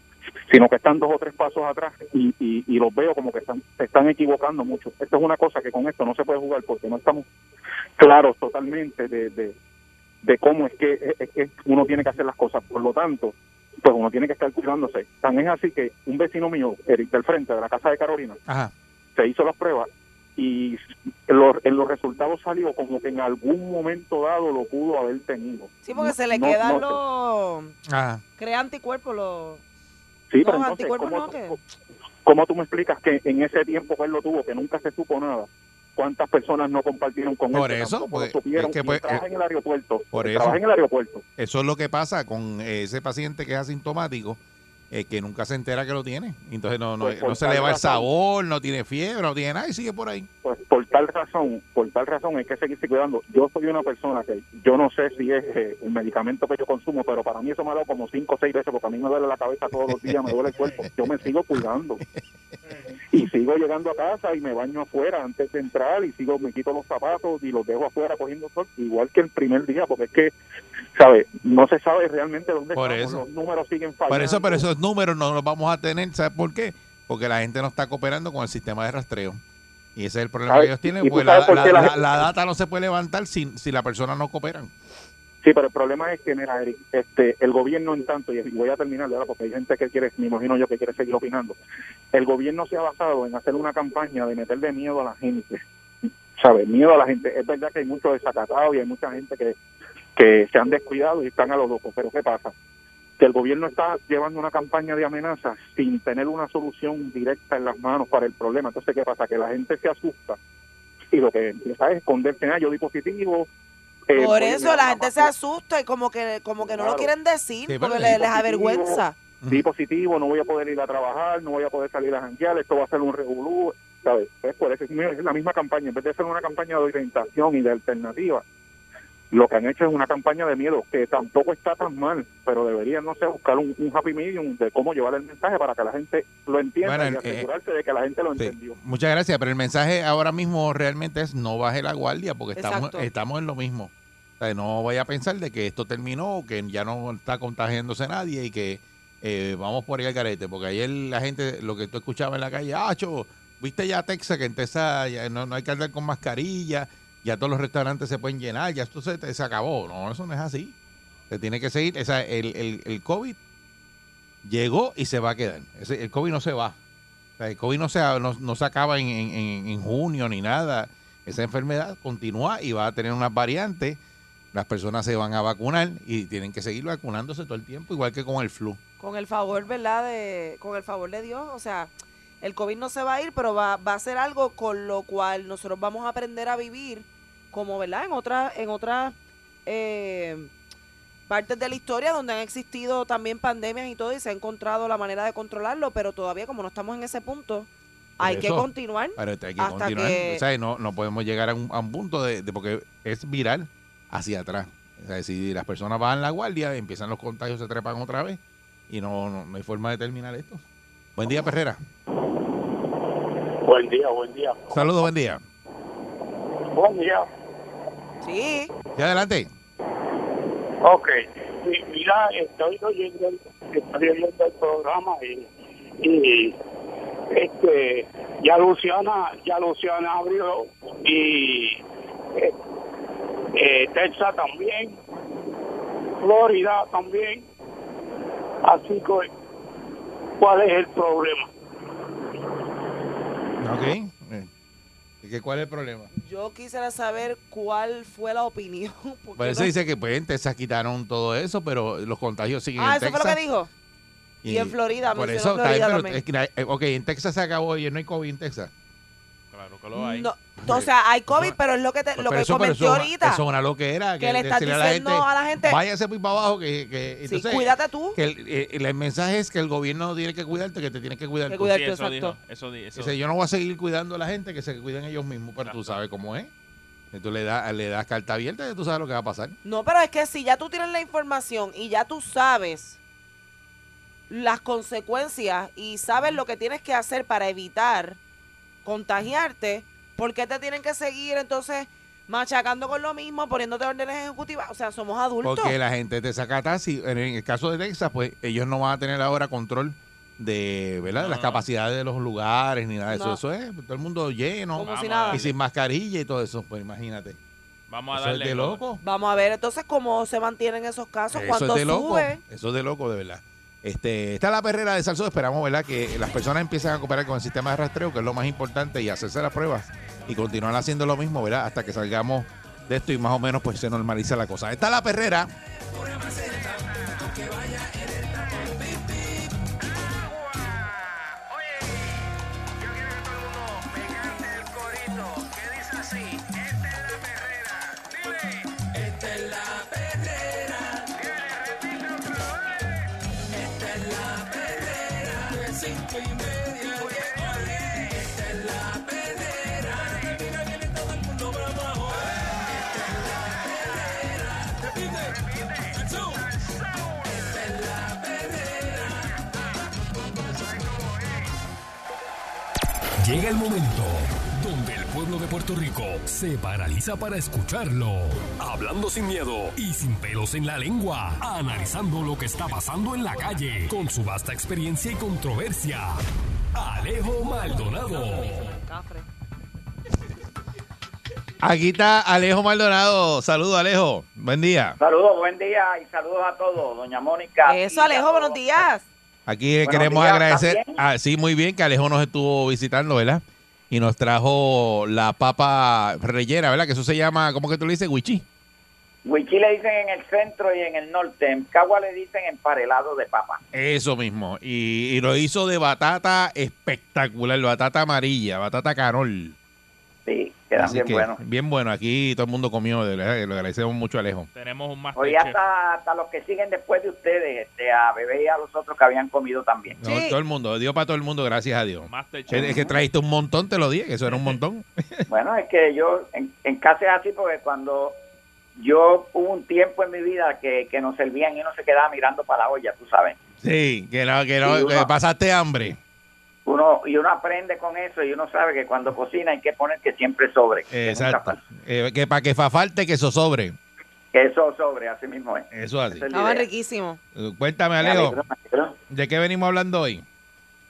Speaker 7: sino que están dos o tres pasos atrás y, y, y los veo como que están se están equivocando mucho. Esto es una cosa que con esto no se puede jugar porque no estamos claros totalmente de, de, de cómo es que, es que uno tiene que hacer las cosas. Por lo tanto, pues uno tiene que estar cuidándose. Tan es así que un vecino mío, Eric del frente de la casa de Carolina,
Speaker 2: Ajá.
Speaker 7: se hizo las pruebas y los, en los resultados salió como que en algún momento dado lo pudo haber tenido.
Speaker 3: Sí, porque se le
Speaker 7: No,
Speaker 3: quedan
Speaker 7: no,
Speaker 3: los...
Speaker 2: Ajá.
Speaker 3: Crea anticuerpos los...
Speaker 7: Sí, pero entonces,
Speaker 3: anticuerpos
Speaker 7: ¿cómo,
Speaker 3: no, ¿qué?
Speaker 7: tú- cómo tú me explicas que en ese tiempo que él lo tuvo, que nunca se supo nada,
Speaker 9: cuántas personas no compartieron con
Speaker 2: Por
Speaker 9: él. que
Speaker 2: eso, pues,
Speaker 9: lo supieron,
Speaker 2: es que, pues, eh,
Speaker 9: en el aeropuerto.
Speaker 2: por eso.
Speaker 9: Trabaja en el aeropuerto.
Speaker 2: Eso es lo que pasa con ese paciente que es asintomático, eh, que nunca se entera que lo tiene. Entonces no, no,
Speaker 9: Pues, por
Speaker 2: no se le va el sabor, no tiene fiebre, no tiene nada y sigue por ahí.
Speaker 9: Pues por tal razón, por tal razón hay que seguirse cuidando. Yo soy una persona que yo no sé si es eh, el medicamento que yo consumo, pero para mí eso me ha dado como cinco o seis veces porque a mí me duele la cabeza todos los días, me duele el cuerpo. Yo me sigo cuidando. Y sigo llegando a casa y me baño afuera antes de entrar y sigo me quito los zapatos y los dejo afuera cogiendo sol, igual que el primer día, porque es que, ¿sabes? No se sabe realmente dónde
Speaker 2: Por
Speaker 9: estamos,
Speaker 2: eso.
Speaker 9: los números siguen fallando.
Speaker 2: Por eso, pero números no los vamos a tener, ¿sabes por qué? Porque la gente no está cooperando con el sistema de rastreo. Y ese es el problema
Speaker 9: ¿Sabes?
Speaker 2: que ellos tienen,
Speaker 9: ¿Y tú
Speaker 2: porque la, la-
Speaker 9: la
Speaker 2: la-
Speaker 9: gente-
Speaker 2: la data no se puede levantar si, si las personas no cooperan.
Speaker 9: Sí, pero el problema es que, mira, Eric, este, el gobierno en tanto, y voy a terminar ahora porque hay gente que quiere, me imagino yo, que quiere seguir opinando. El gobierno se ha basado en hacer una campaña de meterle miedo a la gente. ¿Sabes? Miedo a la gente. Es verdad que hay mucho desacatado y hay mucha gente que, que se han descuidado y están a los locos, pero ¿qué pasa? Que el gobierno está llevando una campaña de amenazas sin tener una solución directa en las manos para el problema. Entonces, ¿qué pasa? Que la gente se asusta y lo que empieza es esconderse, ah, yo di positivo. eh,
Speaker 3: Por
Speaker 9: a
Speaker 3: eso la gente se asusta y como que como que no lo quieren decir
Speaker 2: Sí,
Speaker 3: porque les avergüenza.
Speaker 9: di positivo, no voy a poder ir a trabajar, no voy a poder salir a janguear, esto va a ser un revolú, ¿sabes? Es por eso es la misma campaña, en vez de ser una campaña de orientación y de alternativa, lo que han hecho es una campaña de miedo, que tampoco está tan mal, pero deberían, no sé, buscar un, un happy medium de cómo llevar el mensaje para que la gente lo entienda
Speaker 2: Bueno,
Speaker 9: y
Speaker 2: eh,
Speaker 9: asegurarse de que la gente lo
Speaker 2: Sí.
Speaker 9: entendió.
Speaker 2: Muchas gracias, pero el mensaje ahora mismo realmente es no baje la guardia porque estamos, estamos en lo mismo. O sea, no vaya a pensar de que esto terminó, que ya no está contagiándose nadie y que eh, vamos por ahí al carete. Porque ayer la gente, lo que tú escuchabas en la calle, ah, cho, viste ya Texas, que en Texas ya no, no hay que andar con mascarilla, ya todos los restaurantes se pueden llenar, ya esto se, se acabó. No, eso no es así. Se tiene que seguir. El, el, el COVID llegó y se va a quedar. El COVID no se va. El COVID no se, no, no se acaba en- en- en junio ni nada. Esa enfermedad continúa y va a tener unas variantes. Las personas se van a vacunar y tienen que seguir vacunándose todo el tiempo, igual que con el flu.
Speaker 3: Con el favor, ¿verdad? De, con el favor de Dios. O sea, el COVID no se va a ir, pero va, va a ser algo con lo cual nosotros vamos a aprender a vivir como, ¿verdad? En otras en otras eh, partes de la historia donde han existido también pandemias y todo y se ha encontrado la manera de controlarlo, pero todavía como no estamos en ese punto, hay que continuar.
Speaker 2: Pero hay que
Speaker 3: hasta
Speaker 2: continuar.
Speaker 3: que-
Speaker 2: O sea, no, no podemos llegar a un, a un punto de, de- porque es viral hacia atrás. O sea, si las personas bajan la guardia, empiezan los contagios, se trepan otra vez y no, no, no hay forma de terminar esto. Buen día, Perrera.
Speaker 10: Buen día, buen día.
Speaker 2: Saludos, buen día.
Speaker 10: Buen día.
Speaker 3: Sí.
Speaker 2: Y adelante.
Speaker 10: Ok. Mi- Mira, estoy oyendo, el- estoy oyendo el programa y, y este, ya Luciana, ya Luciana abrió y eh, eh, Texas también, Florida también. Así que, ¿cuál es el problema?
Speaker 2: Ok. Eh, ¿y qué- ¿Cuál es el problema?
Speaker 3: Yo quisiera saber cuál fue la opinión. [LAUGHS] porque
Speaker 2: Por eso
Speaker 3: no-
Speaker 2: dice que pues, en Texas quitaron todo eso, pero los contagios siguen
Speaker 3: Ah,
Speaker 2: en
Speaker 3: eso
Speaker 2: Texas.
Speaker 3: fue lo que dijo. Y en Florida,
Speaker 2: Por eso, está bien,
Speaker 3: Florida
Speaker 2: pero
Speaker 3: también.
Speaker 2: es que na- eh, ok, en Texas se acabó y no hay COVID en Texas.
Speaker 4: Claro que lo hay.
Speaker 3: No, o sea, hay COVID, pero es lo que te, lo
Speaker 2: Pero
Speaker 3: que
Speaker 2: eso,
Speaker 3: comenté ahorita.
Speaker 2: Eso es una loquera.
Speaker 3: que le estás diciendo a la gente,
Speaker 2: váyase muy para abajo. Que, que,
Speaker 3: Sí,
Speaker 2: entonces,
Speaker 3: cuídate tú.
Speaker 2: Que el, eh, el mensaje es que el gobierno tiene que cuidarte, que te tiene que cuidar.
Speaker 3: Que cuidarte,
Speaker 4: Sí, eso
Speaker 3: exacto.
Speaker 4: dijo. Eso, di- eso.
Speaker 2: Dice, yo no voy a seguir cuidando a la gente, que se cuiden ellos mismos, pero tú sabes cómo es. Y Tú le das, le das carta abierta y tú sabes lo que va a pasar.
Speaker 3: No, pero es que si ya tú tienes la información y ya tú sabes las consecuencias y sabes lo que tienes que hacer para evitar contagiarte, ¿por qué te tienen que seguir entonces machacando con lo mismo, poniéndote órdenes ejecutivas? O sea, somos adultos.
Speaker 2: Porque la gente te saca taxi. En el caso de Texas, pues ellos no van a tener ahora control de, ¿verdad? de las capacidades de los lugares ni nada de eso.
Speaker 3: No.
Speaker 2: Eso es todo el mundo lleno
Speaker 3: Como si
Speaker 4: Vamos a
Speaker 3: nada.
Speaker 2: y sin mascarilla y todo eso. Pues imagínate.
Speaker 4: Vamos a
Speaker 2: Eso es
Speaker 4: darle.
Speaker 2: de loco.
Speaker 3: Vamos a ver entonces cómo se mantienen esos casos,
Speaker 2: Eso
Speaker 3: cuánto
Speaker 2: es de loco.
Speaker 3: sube.
Speaker 2: Eso es de loco, de verdad. Este, está la perrera de Salso. Esperamos, ¿verdad? Que las personas empiecen a cooperar con el sistema de rastreo, que es lo más importante, y hacerse las pruebas y continuar haciendo lo mismo, ¿verdad? Hasta que salgamos de esto y más o menos pues se normaliza la cosa. Está la perrera.
Speaker 11: Llega el momento donde el pueblo de Puerto Rico se paraliza para escucharlo. Hablando sin miedo y sin pelos en la lengua. Analizando lo que está pasando en la calle con su vasta experiencia y controversia. Alejo Maldonado.
Speaker 2: Aquí está Alejo Maldonado. Saludos, Alejo. Buen día.
Speaker 12: Saludos, buen día y saludos a todos, doña Mónica.
Speaker 3: Eso, Alejo, buenos días.
Speaker 2: Aquí
Speaker 12: Buenos
Speaker 2: queremos
Speaker 12: días,
Speaker 2: agradecer. Ah, sí, muy bien, que Alejo nos estuvo visitando, ¿verdad? Y nos trajo la papa rellena, ¿verdad? Que eso se llama, ¿cómo que tú le dices? Wichi.
Speaker 12: Huichí le dicen en el centro y en el norte. En Cagua le dicen emparelado de papa.
Speaker 2: Eso mismo. Y, y lo hizo de batata espectacular, batata amarilla, batata canol.
Speaker 12: Sí, quedan
Speaker 2: Así
Speaker 12: bien
Speaker 2: que,
Speaker 12: buenos.
Speaker 2: Bien bueno. Aquí todo el mundo comió, de verdad, que lo agradecemos mucho a Alejo.
Speaker 4: Tenemos un
Speaker 12: Hoy
Speaker 4: Masterchef.
Speaker 12: hasta, hasta los que siguen después de ustedes, este, a Bebé y a los otros que habían comido también.
Speaker 2: No, Todo el mundo, dio para todo el mundo, gracias a Dios. Es, es que trajiste un montón, te lo dije, que eso era un montón. [LAUGHS]
Speaker 12: Bueno, es que yo, en, en casa es así porque cuando yo hubo un tiempo en mi vida que, que nos servían y uno se quedaba mirando para la olla, tú sabes.
Speaker 2: Sí, que no, que no,
Speaker 12: Sí,
Speaker 2: que pasaste hambre.
Speaker 12: Uno, y uno aprende con eso y uno sabe que cuando cocina hay que poner que siempre sobre.
Speaker 2: Exacto. Eh, que para que fa falte, que eso sobre.
Speaker 12: Que eso sobre, así mismo es.
Speaker 2: Eso así.
Speaker 12: Es idea.
Speaker 3: riquísimos.
Speaker 2: Eh, Cuéntame,
Speaker 12: Me
Speaker 2: Alejo. ¿de qué venimos hablando hoy?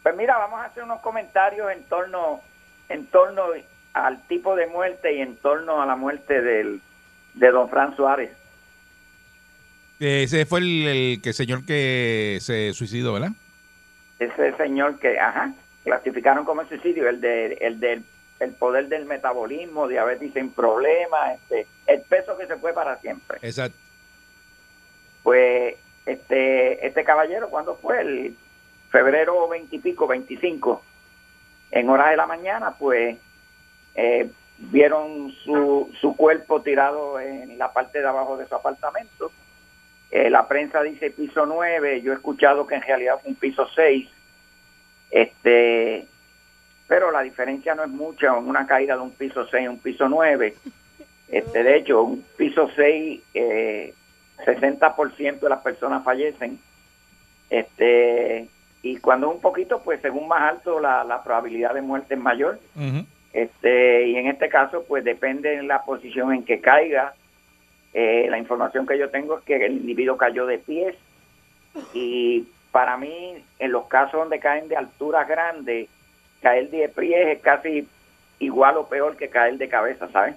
Speaker 12: Pues mira, vamos a hacer unos comentarios en torno, en torno al tipo de muerte y en torno a la muerte del, de don Fran Suárez.
Speaker 2: Ese fue el, el que señor que se suicidó, ¿verdad?
Speaker 12: Ese señor que, ajá, clasificaron como suicidio, el de, el del el poder del metabolismo, diabetes sin problema, este, el peso que se fue para siempre.
Speaker 2: Exacto.
Speaker 12: Pues este, este caballero, cuando fue? El febrero 20 y pico, 25, en horas de la mañana, pues eh, vieron su, su cuerpo tirado en la parte de abajo de su apartamento. Eh, la prensa dice piso 9, yo he escuchado que en realidad fue un piso 6. Este, pero la diferencia no es mucha en una caída de un piso 6 a un piso 9. Este, de hecho, un piso 6, eh, 60% de las personas fallecen. Este, y cuando un poquito, pues según más alto, la, la probabilidad de muerte es mayor. Este, y en este caso, pues depende de la posición en que caiga. Eh, la información que yo tengo es que el individuo cayó de pies. Y para mí, en los casos donde caen de alturas grandes, caer de pies es casi igual o peor que caer de cabeza, ¿sabes?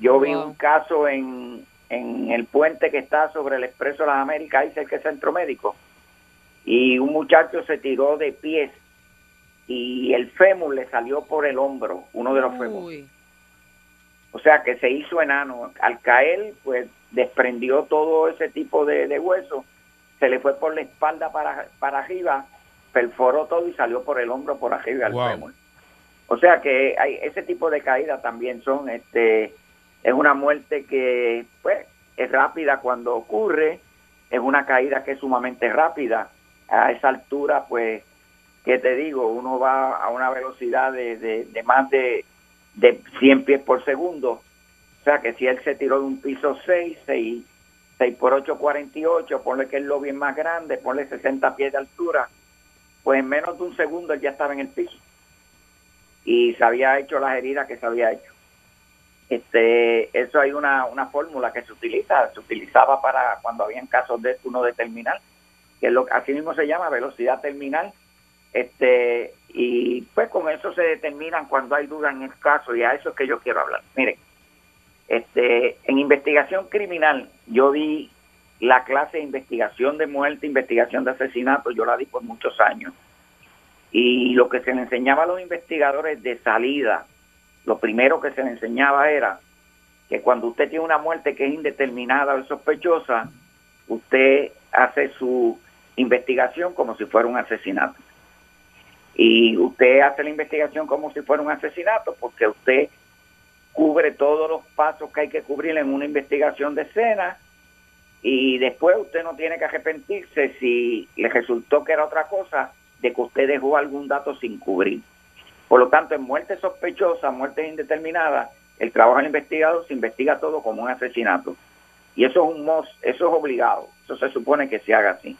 Speaker 12: Yo vi un caso en, en el puente que está sobre el Expreso de las Américas, ahí cerca del Centro Médico, y un muchacho se tiró de pies y el fémur le salió por el hombro, uno de los fémures. O sea que se hizo enano. Al caer, pues desprendió todo ese tipo de, de hueso, se le fue por la espalda para, para arriba, perforó todo y salió por el hombro por arriba al
Speaker 2: Wow.
Speaker 12: fémur. O sea que hay ese tipo de caídas también son, este, es una muerte que, pues, es rápida cuando ocurre, es una caída que es sumamente rápida. A esa altura, pues, ¿qué te digo? Uno va a una velocidad de, de, de más de, de 100 pies por segundo. O sea que si él se tiró de un piso 6, 6, 6 por 8, 48, ponle que el lobby es más grande, ponle 60 pies de altura, pues en menos de un segundo ya estaba en el piso. Y se había hecho las heridas que se había hecho. Este, eso hay una, una fórmula que se utiliza, se utilizaba para cuando habían casos de uno determinar, que es lo así mismo se llama velocidad terminal, este, y pues con eso se determinan cuando hay duda en el caso, y a eso es que yo quiero hablar. Miren, este, en investigación criminal, yo di la clase de investigación de muerte, investigación de asesinato, yo la di por muchos años. Y lo que se le enseñaba a los investigadores de salida, lo primero que se le enseñaba era que cuando usted tiene una muerte que es indeterminada o sospechosa, usted hace su investigación como si fuera un asesinato. Y usted hace la investigación como si fuera un asesinato porque usted cubre todos los pasos que hay que cubrir en una investigación de escena y después usted no tiene que arrepentirse si le resultó que era otra cosa de que usted dejó algún dato sin cubrir. Por lo tanto, en muerte sospechosa, muerte indeterminada, el trabajo del investigador se investiga todo como un asesinato. Y eso es un eso es obligado. Eso se supone que se haga así.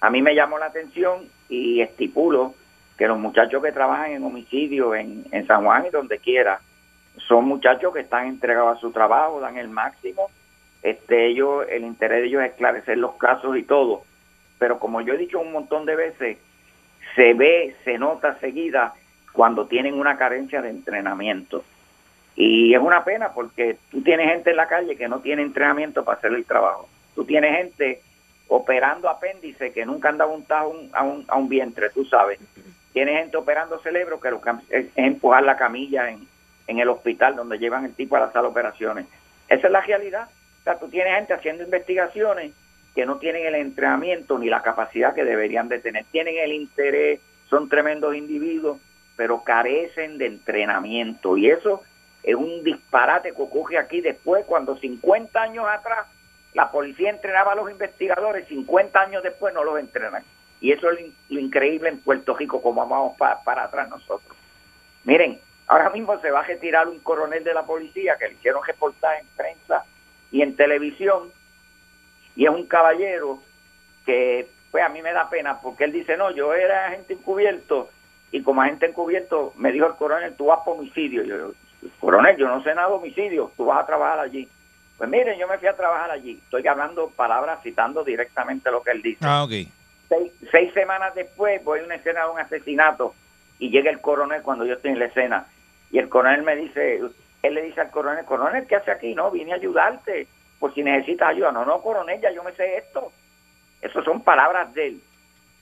Speaker 12: A mí me llamó la atención y estipulo que los muchachos que trabajan en homicidio en, en San Juan y donde quiera, son muchachos que están entregados a su trabajo, dan el máximo. Este, ellos, el interés de ellos es esclarecer los casos y todo. Pero como yo he dicho un montón de veces, se ve, se nota seguida cuando tienen una carencia de entrenamiento. Y es una pena porque tú tienes gente en la calle que no tiene entrenamiento para hacer el trabajo. Tú tienes gente operando apéndice que nunca han dado un tajo a un, a un vientre, tú sabes. Tienes gente operando cerebro que lo que es, empujar la camilla en, en el hospital donde llevan el tipo a la sala operaciones. Esa es la realidad. O sea, tú tienes gente haciendo investigaciones que no tienen el entrenamiento ni la capacidad que deberían de tener. Tienen el interés, son tremendos individuos, pero carecen de entrenamiento. Y eso es un disparate que ocurre aquí después, cuando 50 años atrás la policía entrenaba a los investigadores, 50 años después no los entrenan. Y eso es lo, in- lo increíble en Puerto Rico, como vamos pa- para atrás nosotros. Miren, ahora mismo se va a retirar un coronel de la policía que le hicieron reportaje en prensa y en televisión, y es un caballero que pues a mí me da pena porque él dice, no, yo era agente encubierto y como agente encubierto me dijo el coronel, tú vas por homicidio. Y yo, coronel, yo no sé nada de homicidio, tú vas a trabajar allí. Pues miren, yo me fui a trabajar allí. Estoy hablando palabras, citando directamente lo que él dice.
Speaker 2: Ah.
Speaker 12: Seis, seis semanas después voy a una escena de un asesinato y llega el coronel cuando yo estoy en la escena. Y el coronel me dice, él le dice al coronel, coronel, ¿qué hace aquí? No, vine a ayudarte por si necesitas ayuda. No, no, coronel, ya yo me sé esto. Esas son palabras de él.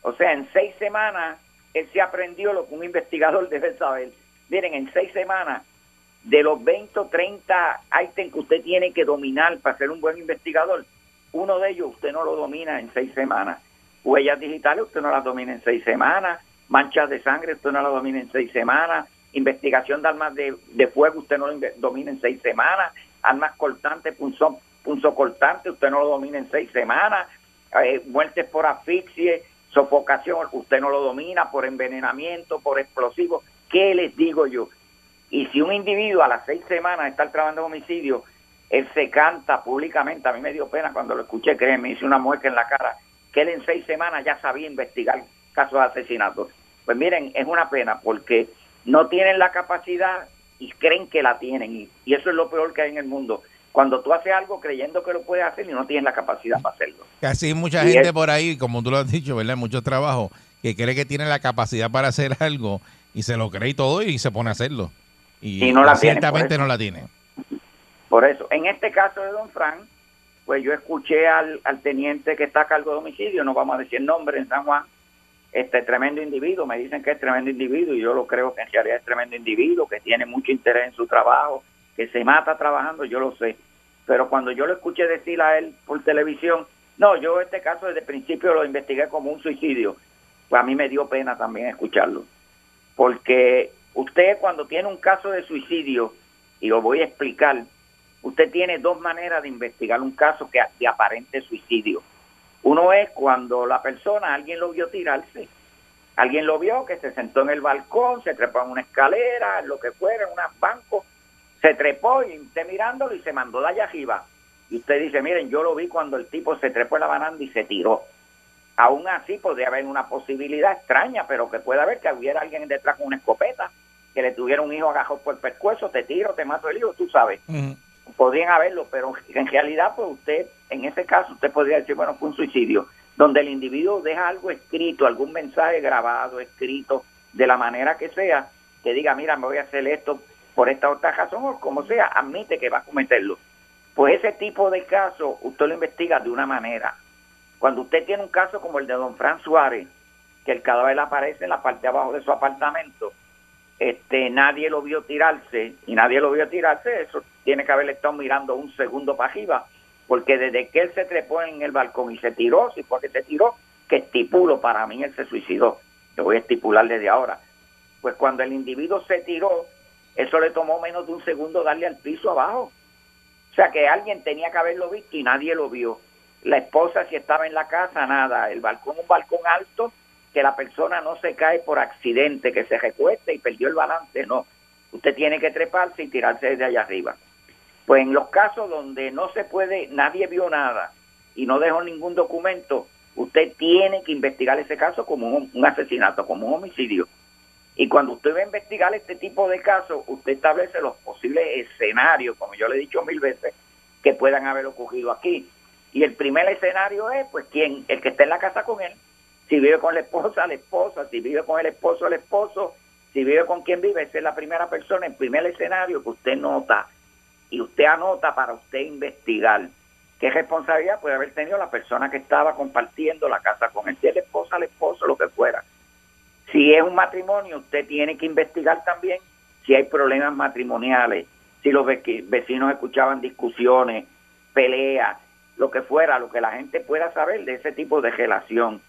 Speaker 12: O sea, en seis semanas él se aprendió lo que un investigador [LAUGHS] debe saber. Miren, en seis semanas, de los 20 o 30 ítems que usted tiene que dominar para ser un buen investigador, uno de ellos usted no lo domina en seis semanas. Huellas digitales usted no las domina en seis semanas. Manchas de sangre usted no las domina en seis semanas. Investigación de armas de, fuego usted no lo domina en seis semanas. Armas cortantes, punzo, punzo cortante usted no lo domina en seis semanas. Eh, muertes por asfixia, sofocación, usted no lo domina por envenenamiento, por explosivos. ¿Qué les digo yo? Y si un individuo a las seis semanas está trabajando en homicidio, él se canta públicamente. A mí me dio pena cuando lo escuché, que me hizo una mueca en la cara, que él en seis semanas ya sabía investigar casos de asesinatos. Pues miren, es una pena porque no tienen la capacidad y creen que la tienen. Y, y eso es lo peor que hay en el mundo. Cuando tú haces algo creyendo que lo puedes hacer y no tienes la capacidad para hacerlo.
Speaker 2: Así mucha
Speaker 12: Y
Speaker 2: gente
Speaker 12: es-
Speaker 2: por ahí, como tú lo has dicho, ¿verdad? Mucho trabajo, que cree que tiene la capacidad para hacer algo y se lo cree y todo y se pone a hacerlo. Y,
Speaker 12: Y no la
Speaker 2: ciertamente no la tiene.
Speaker 12: Por eso, en este caso de Don Fran, pues yo escuché al, al teniente que está a cargo de homicidio, no vamos a decir nombre en San Juan, este tremendo individuo, me dicen que es tremendo individuo y yo lo creo que en realidad es tremendo individuo, que tiene mucho interés en su trabajo, que se mata trabajando, yo lo sé. Pero cuando yo lo escuché decir a él por televisión, no, yo este caso desde el principio lo investigué como un suicidio, pues a mí me dio pena también escucharlo. Porque usted cuando tiene un caso de suicidio, y lo voy a explicar, usted tiene dos maneras de investigar un caso que de aparente suicidio. Uno es cuando la persona, alguien lo vio tirarse, alguien lo vio que se sentó en el balcón, se trepó en una escalera, en lo que fuera, en un banco, se trepó y usted mirándolo y se mandó de allá arriba. Y usted dice, miren, yo lo vi cuando el tipo se trepó en la baranda y se tiró. Aún así podría haber una posibilidad extraña, pero que puede haber que hubiera alguien detrás con una escopeta, que le tuviera un hijo agajado por el pescuezo, te tiro, te mato el hijo, tú sabes podrían haberlo, pero en realidad, pues usted, en ese caso, usted podría decir, bueno, fue un suicidio, donde el individuo deja algo escrito, algún mensaje grabado, escrito, de la manera que sea, que diga, mira, me voy a hacer esto por esta otra razón, o como sea, admite que va a cometerlo. Pues ese tipo de caso, usted lo investiga de una manera. Cuando usted tiene un caso como el de don Fran Suárez, que el cadáver aparece en la parte de abajo de su apartamento, este nadie lo vio tirarse y nadie lo vio tirarse, eso tiene que haber estado mirando un segundo para arriba, porque desde que él se trepó en el balcón y se tiró, si fue que se tiró, que estipulo, para mí él se suicidó, lo voy a estipular desde ahora. Pues cuando el individuo se tiró, eso le tomó menos de un segundo darle al piso abajo. O sea que alguien tenía que haberlo visto y nadie lo vio. La esposa si estaba en la casa, nada. El balcón, un balcón alto, que la persona no se cae por accidente, que se recueste y perdió el balance, no. Usted tiene que treparse y tirarse desde allá arriba. Pues en los casos donde no se puede, nadie vio nada y no dejó ningún documento, usted tiene que investigar ese caso como un, un asesinato, como un homicidio. Y cuando usted va a investigar este tipo de casos, usted establece los posibles escenarios, como yo le he dicho mil veces, que puedan haber ocurrido aquí. Y el primer escenario es, pues, quien, el que está en la casa con él. Si vive con la esposa, la esposa. Si vive con el esposo, el esposo. Si vive con quien vive, esa es la primera persona, el primer escenario que usted nota. Y usted anota para usted investigar qué responsabilidad puede haber tenido la persona que estaba compartiendo la casa con él. Si es la esposa, el esposo, lo que fuera. Si es un matrimonio, usted tiene que investigar también si hay problemas matrimoniales, si los ve- vecinos escuchaban discusiones, peleas, lo que fuera, lo que la gente pueda saber de ese tipo de relación.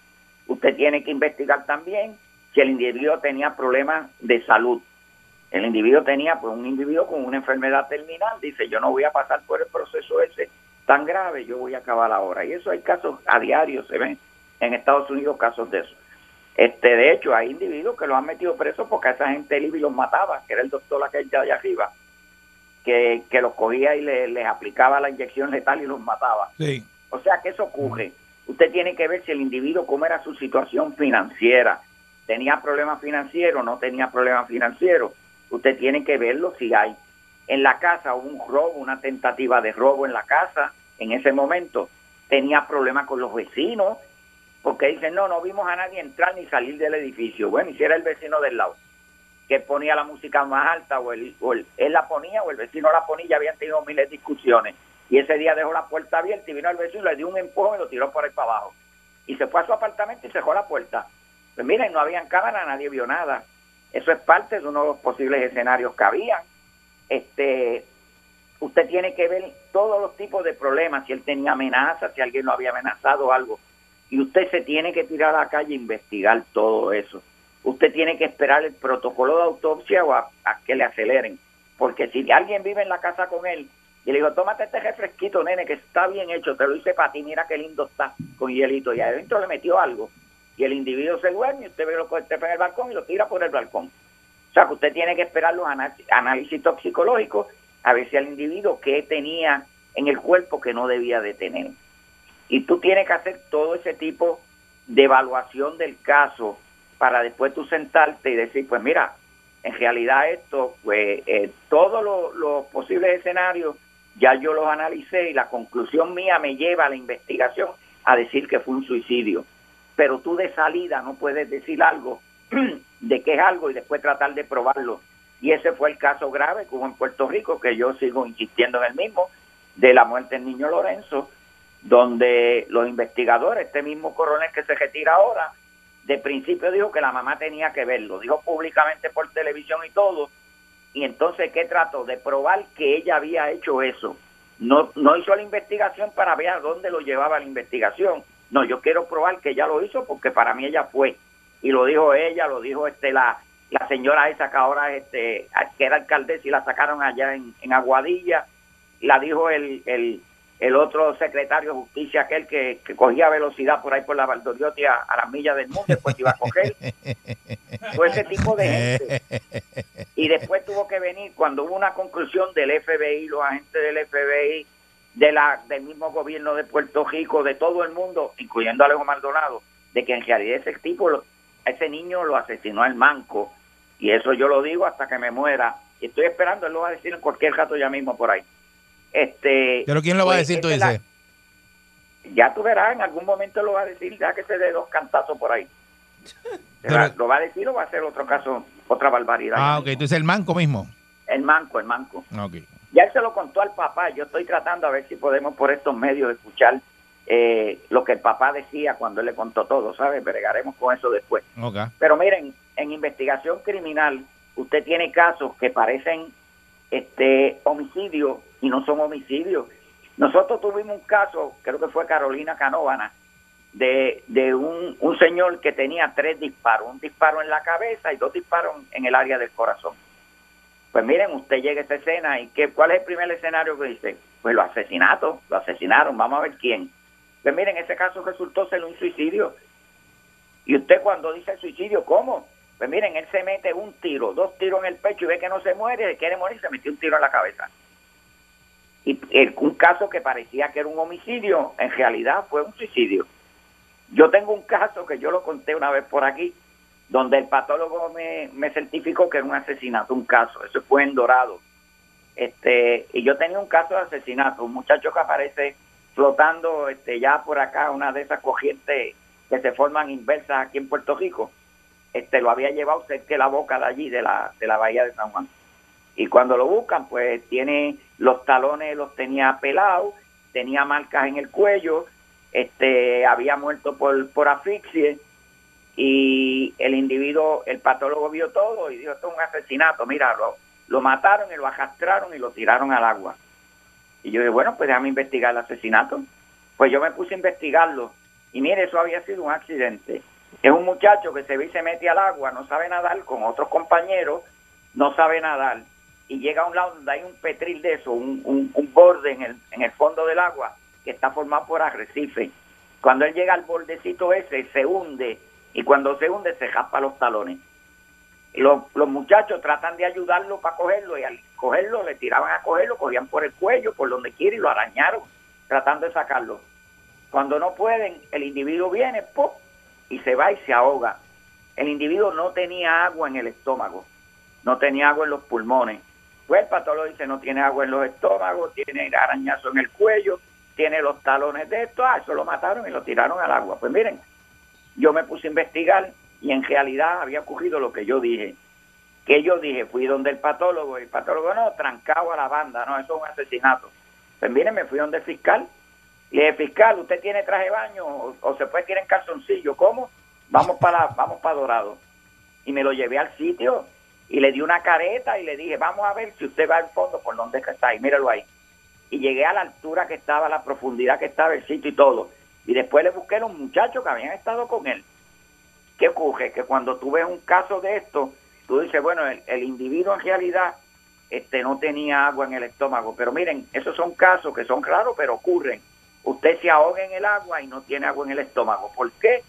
Speaker 12: Usted tiene que investigar también si el individuo tenía problemas de salud. El individuo tenía, pues, un individuo con una enfermedad terminal, dice, yo no voy a pasar por el proceso ese tan grave, yo voy a acabar ahora. Y eso hay casos a diario, se ven en Estados Unidos casos de eso. Este, de hecho, hay individuos que los han metido presos porque a esa gente el IBI los mataba, que era el doctor aquel de allá arriba, que, que los cogía y le- les aplicaba la inyección letal y los mataba.
Speaker 2: Sí.
Speaker 12: O sea que eso ocurre. Usted tiene que ver si el individuo, cómo era su situación financiera. ¿Tenía problemas financieros? ¿No tenía problemas financieros? Usted tiene que verlo si hay. En la casa un robo, una tentativa de robo en la casa en ese momento. Tenía problemas con los vecinos, porque dicen, no, no vimos a nadie entrar ni salir del edificio. Bueno, y si era el vecino del lado, que ponía la música más alta, o, él, o él la ponía, o el vecino la ponía, ya habían tenido miles de discusiones. Y ese día dejó la puerta abierta y vino el vecino, le dio un empujón y lo tiró por ahí para abajo. Y se fue a su apartamento y cerró la puerta. Pues miren, no habían cámara, nadie vio nada. Eso es parte de uno de los posibles escenarios que habían. Este, usted tiene que ver todos los tipos de problemas, si él tenía amenazas, si alguien lo había amenazado o algo. Y usted se tiene que tirar a la calle e investigar todo eso. Usted tiene que esperar el protocolo de autopsia o a que le aceleren. Porque si alguien vive en la casa con él y le digo, tómate este refresquito, nene, que está bien hecho, te lo hice para ti, mira qué lindo está con hielito. Y adentro le metió algo. Y el individuo se duerme y usted ve lo que en el balcón y lo tira por el balcón. O sea, que usted tiene que esperar los análisis toxicológicos a ver si el individuo que tenía en el cuerpo que no debía de tener. Y tú tienes que hacer todo ese tipo de evaluación del caso para después tú sentarte y decir, pues mira, en realidad esto, pues eh, todos los posibles escenarios ya yo los analicé y la conclusión mía me lleva a la investigación a decir que fue un suicidio. Pero tú de salida no puedes decir algo [CLEARS THROAT] de que es algo y después tratar de probarlo. Y ese fue el caso grave que hubo en Puerto Rico, que yo sigo insistiendo en el mismo, de la muerte del niño Lorenzo, donde los investigadores, este mismo coronel que se retira ahora, de principio dijo que la mamá tenía que verlo, dijo públicamente por televisión y todo, y entonces ¿qué trató? De probar que ella había hecho eso. No, no hizo la investigación para ver a dónde lo llevaba la investigación. No, yo quiero probar que ella lo hizo porque para mí ella fue. Y lo dijo ella, lo dijo este la, la señora esa que ahora este, que era alcaldesa y la sacaron allá en, en Aguadilla. La dijo el, el, el otro secretario de justicia, aquel que, que cogía velocidad por ahí por la Valdoriotti a, a las millas del mundo, después iba a coger. [LAUGHS] Fue ese tipo de gente. Y después tuvo que venir, cuando hubo una conclusión del FBI, los agentes del FBI, de la, del mismo gobierno de Puerto Rico, de todo el mundo, incluyendo a Alejo Maldonado, de que en realidad ese tipo, lo- ese niño lo asesinó el manco. Y eso yo lo digo hasta que me muera. Y estoy esperando, él lo va a decir en cualquier rato ya mismo por ahí. Este,
Speaker 2: Pero ¿quién lo va a
Speaker 12: pues,
Speaker 2: decir, tú
Speaker 12: la-
Speaker 2: dices?
Speaker 12: ya tú verás, en algún momento lo va a decir, ya que se dé dos cantazos por ahí. [LAUGHS]
Speaker 2: Pero-
Speaker 12: Va- lo va a decir o va a hacer otro caso, otra barbaridad.
Speaker 2: Ah, ok, dices el manco mismo.
Speaker 12: El manco, el manco.
Speaker 2: Ok.
Speaker 12: Ya él se lo contó al papá. Yo estoy tratando a ver si podemos por estos medios escuchar eh, lo que el papá decía cuando él le contó todo, ¿sabes? Bregaremos con eso después.
Speaker 2: Ok.
Speaker 12: Pero miren, en investigación criminal, usted tiene casos que parecen este homicidios y no son homicidios. Nosotros tuvimos un caso, creo que fue Carolina Canóvana, de, de un, un señor que tenía tres disparos, un disparo en la cabeza y dos disparos en el área del corazón. Pues miren, usted llega a esta escena y ¿qué, ¿cuál es el primer escenario que dice? Pues los asesinatos, lo asesinaron, vamos a ver quién. Pues miren, ese caso resultó ser un suicidio. Y usted cuando dice suicidio, ¿cómo? Pues miren, él se mete un tiro, dos tiros en el pecho y ve que no se muere, se quiere morir, se metió un tiro en la cabeza. Y un caso que parecía que era un homicidio, en realidad fue un suicidio. Yo tengo un caso que yo lo conté una vez por aquí, donde el patólogo me, me certificó que era un asesinato, un caso. Eso fue en Dorado. Este, y yo tenía un caso de asesinato, un muchacho que aparece flotando este, ya por acá, una de esas corrientes que se forman inversas aquí en Puerto Rico. Este, lo había llevado cerca de la boca de allí, de la, de la bahía de San Juan. Y cuando lo buscan, pues tiene los talones, los tenía pelados, tenía marcas en el cuello, este, había muerto por, por asfixia y el individuo, el patólogo vio todo y dijo, esto es un asesinato, mira, lo, lo mataron y lo arrastraron y lo tiraron al agua. Y yo dije, bueno, pues déjame investigar el asesinato. Pues yo me puse a investigarlo y mire, eso había sido un accidente. Es un muchacho que se ve y se mete al agua, no sabe nadar con otros compañeros, no sabe nadar y llega a un lado donde hay un petril de eso, un, un, borde en el, en el fondo del agua que está formado por arrecife. Cuando él llega al bordecito ese, se hunde y cuando se hunde se jaspa los talones. Los, los muchachos tratan de ayudarlo para cogerlo y al cogerlo le tiraban a cogerlo, cogían por el cuello, por donde quiera y lo arañaron tratando de sacarlo. Cuando no pueden, el individuo viene ¡pum! y se va y se ahoga. El individuo no tenía agua en el estómago, no tenía agua en los pulmones. Pues el patólogo dice no tiene agua en los estómagos, tiene arañazo en el cuello, tiene los talones de esto, ah, eso lo mataron y lo tiraron al agua. Pues miren, yo me puse a investigar y en realidad había ocurrido lo que yo dije. Que yo dije, fui donde el patólogo, y el patólogo no, trancado a la banda, no, eso es un asesinato. Pues miren, me fui donde el fiscal. Le dije, fiscal, ¿usted tiene traje de baño o, o se puede ir en calzoncillo? ¿Cómo? Vamos para vamos para Dorado. Y me lo llevé al sitio y le di una careta y le dije, vamos a ver si usted va al fondo por donde está ahí, míralo ahí. Y llegué a la altura que estaba, la profundidad que estaba el sitio y todo. Y después le busqué a los muchachos que habían estado con él. ¿Qué ocurre? Que cuando tú ves un caso de esto, tú dices, bueno, el, el individuo en realidad este, no tenía agua en el estómago. Pero miren, esos son casos que son raros, pero ocurren. Usted se ahoga en el agua y no tiene agua en el estómago. ¿Por qué?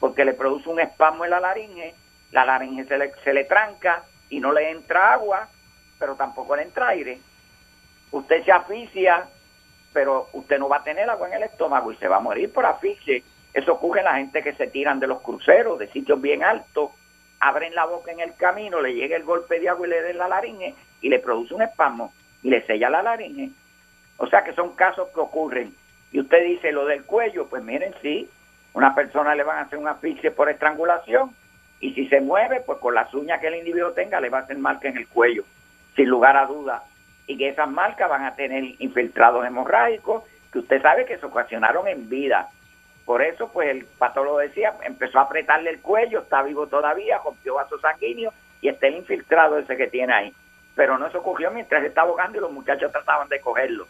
Speaker 12: Porque le produce un espasmo en la laringe, la laringe se le, se le tranca y no le entra agua, pero tampoco le entra aire. Usted se asfixia, pero usted no va a tener agua en el estómago y se va a morir por asfixia. Eso ocurre en la gente que se tiran de los cruceros, de sitios bien altos, abren la boca en el camino, le llega el golpe de agua y le den la laringe y le produce un espasmo y le sella la laringe. O sea que son casos que ocurren. Y usted dice lo del cuello, pues miren, sí, una persona le van a hacer un asfixia por estrangulación y si se mueve, pues con las uñas que el individuo tenga le va a hacer marca en el cuello, sin lugar a duda. Y que esas marcas van a tener infiltrados hemorrágicos que usted sabe que se ocasionaron en vida. Por eso, pues el patólogo decía, empezó a apretarle el cuello, está vivo todavía, rompió vasos sanguíneos y está el infiltrado ese que tiene ahí. Pero no se ocurrió mientras estaba ahogando y los muchachos trataban de cogerlo.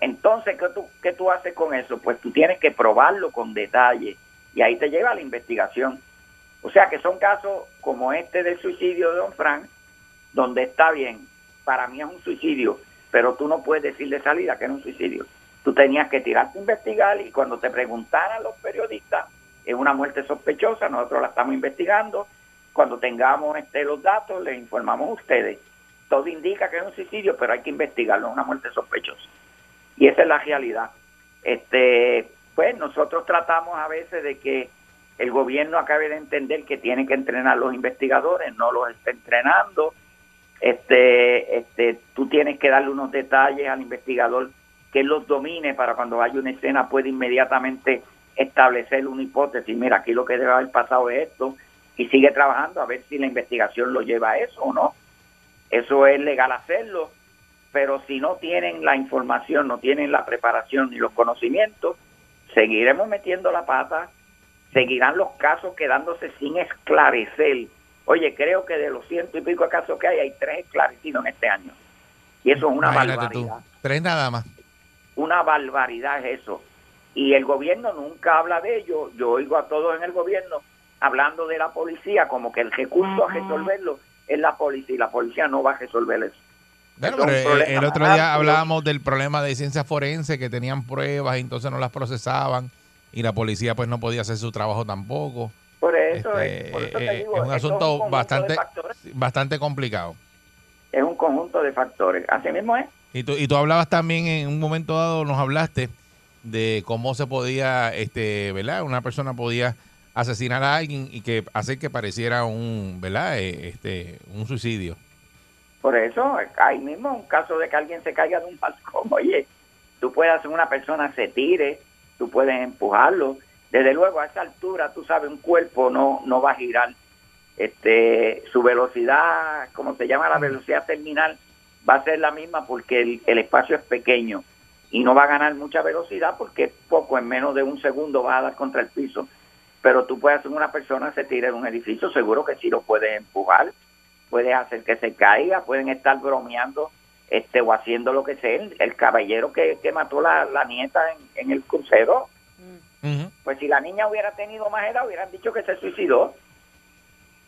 Speaker 12: Entonces, ¿qué tú, ¿qué tú haces con eso? Pues tú tienes que probarlo con detalle y ahí te lleva a la investigación. O sea que son casos como este del suicidio de Don Frank, donde está bien, para mí es un suicidio, pero tú no puedes decir de salida que es un suicidio. Tú tenías que tirarte a investigar y cuando te preguntaran los periodistas, es una muerte sospechosa, nosotros la estamos investigando. Cuando tengamos este, los datos, les informamos a ustedes. Todo indica que es un suicidio, pero hay que investigarlo, es una muerte sospechosa. Y esa es la realidad. Este, pues nosotros tratamos a veces de que el gobierno acabe de entender que tiene que entrenar a los investigadores, no los está entrenando. Este, este, tú tienes que darle unos detalles al investigador que los domine para cuando haya una escena pueda inmediatamente establecer una hipótesis. Mira, aquí lo que debe haber pasado es esto y sigue trabajando a ver si la investigación lo lleva a eso o no. Eso es legal hacerlo, pero si no tienen la información, no tienen la preparación ni los conocimientos, seguiremos metiendo la pata, seguirán los casos quedándose sin esclarecer. Oye, creo que de los ciento y pico casos que hay, hay tres esclarecidos en este año. Y eso es una
Speaker 2: Imagínate tú.
Speaker 12: barbaridad.
Speaker 2: Tres nada más.
Speaker 12: Una barbaridad es eso. Y el gobierno nunca habla de ello. Yo oigo a todos en el gobierno hablando de la policía como que el recurso a resolverlo es la policía y la policía no va a resolver eso.
Speaker 2: Bueno, pero el,
Speaker 12: problema
Speaker 2: el otro día hablábamos del problema de ciencia forense que tenían pruebas y entonces no las procesaban y la policía pues no podía hacer su trabajo tampoco.
Speaker 12: Por eso,
Speaker 2: Este,
Speaker 12: es, por eso te
Speaker 2: eh,
Speaker 12: digo,
Speaker 2: es un asunto
Speaker 12: conjunto de
Speaker 2: bastante, bastante complicado.
Speaker 12: Es un conjunto de factores. Así mismo es.
Speaker 2: Y tú, y tú hablabas también en un momento dado, nos hablaste de cómo se podía, este, ¿verdad? Una persona podía asesinar a alguien y que hacer que pareciera un, ¿verdad? Eh, este, un suicidio.
Speaker 12: Por eso, ahí mismo, un caso de que alguien se caiga de un balcón, [LAUGHS] oye, tú puedes hacer una persona se tire, tú puedes empujarlo. Desde luego, a esa altura, tú sabes, un cuerpo no, no va a girar. Este, su velocidad, como se llama la velocidad terminal, va a ser la misma porque el, el espacio es pequeño y no va a ganar mucha velocidad porque es poco, en menos de un segundo va a dar contra el piso. Pero tú puedes hacer una persona se tire de un edificio, seguro que sí lo puedes empujar, puedes hacer que se caiga, pueden estar bromeando este o haciendo lo que sea. El, el caballero que, que mató la, la nieta en, en el crucero, pues si la niña hubiera tenido más edad, hubieran dicho que se suicidó.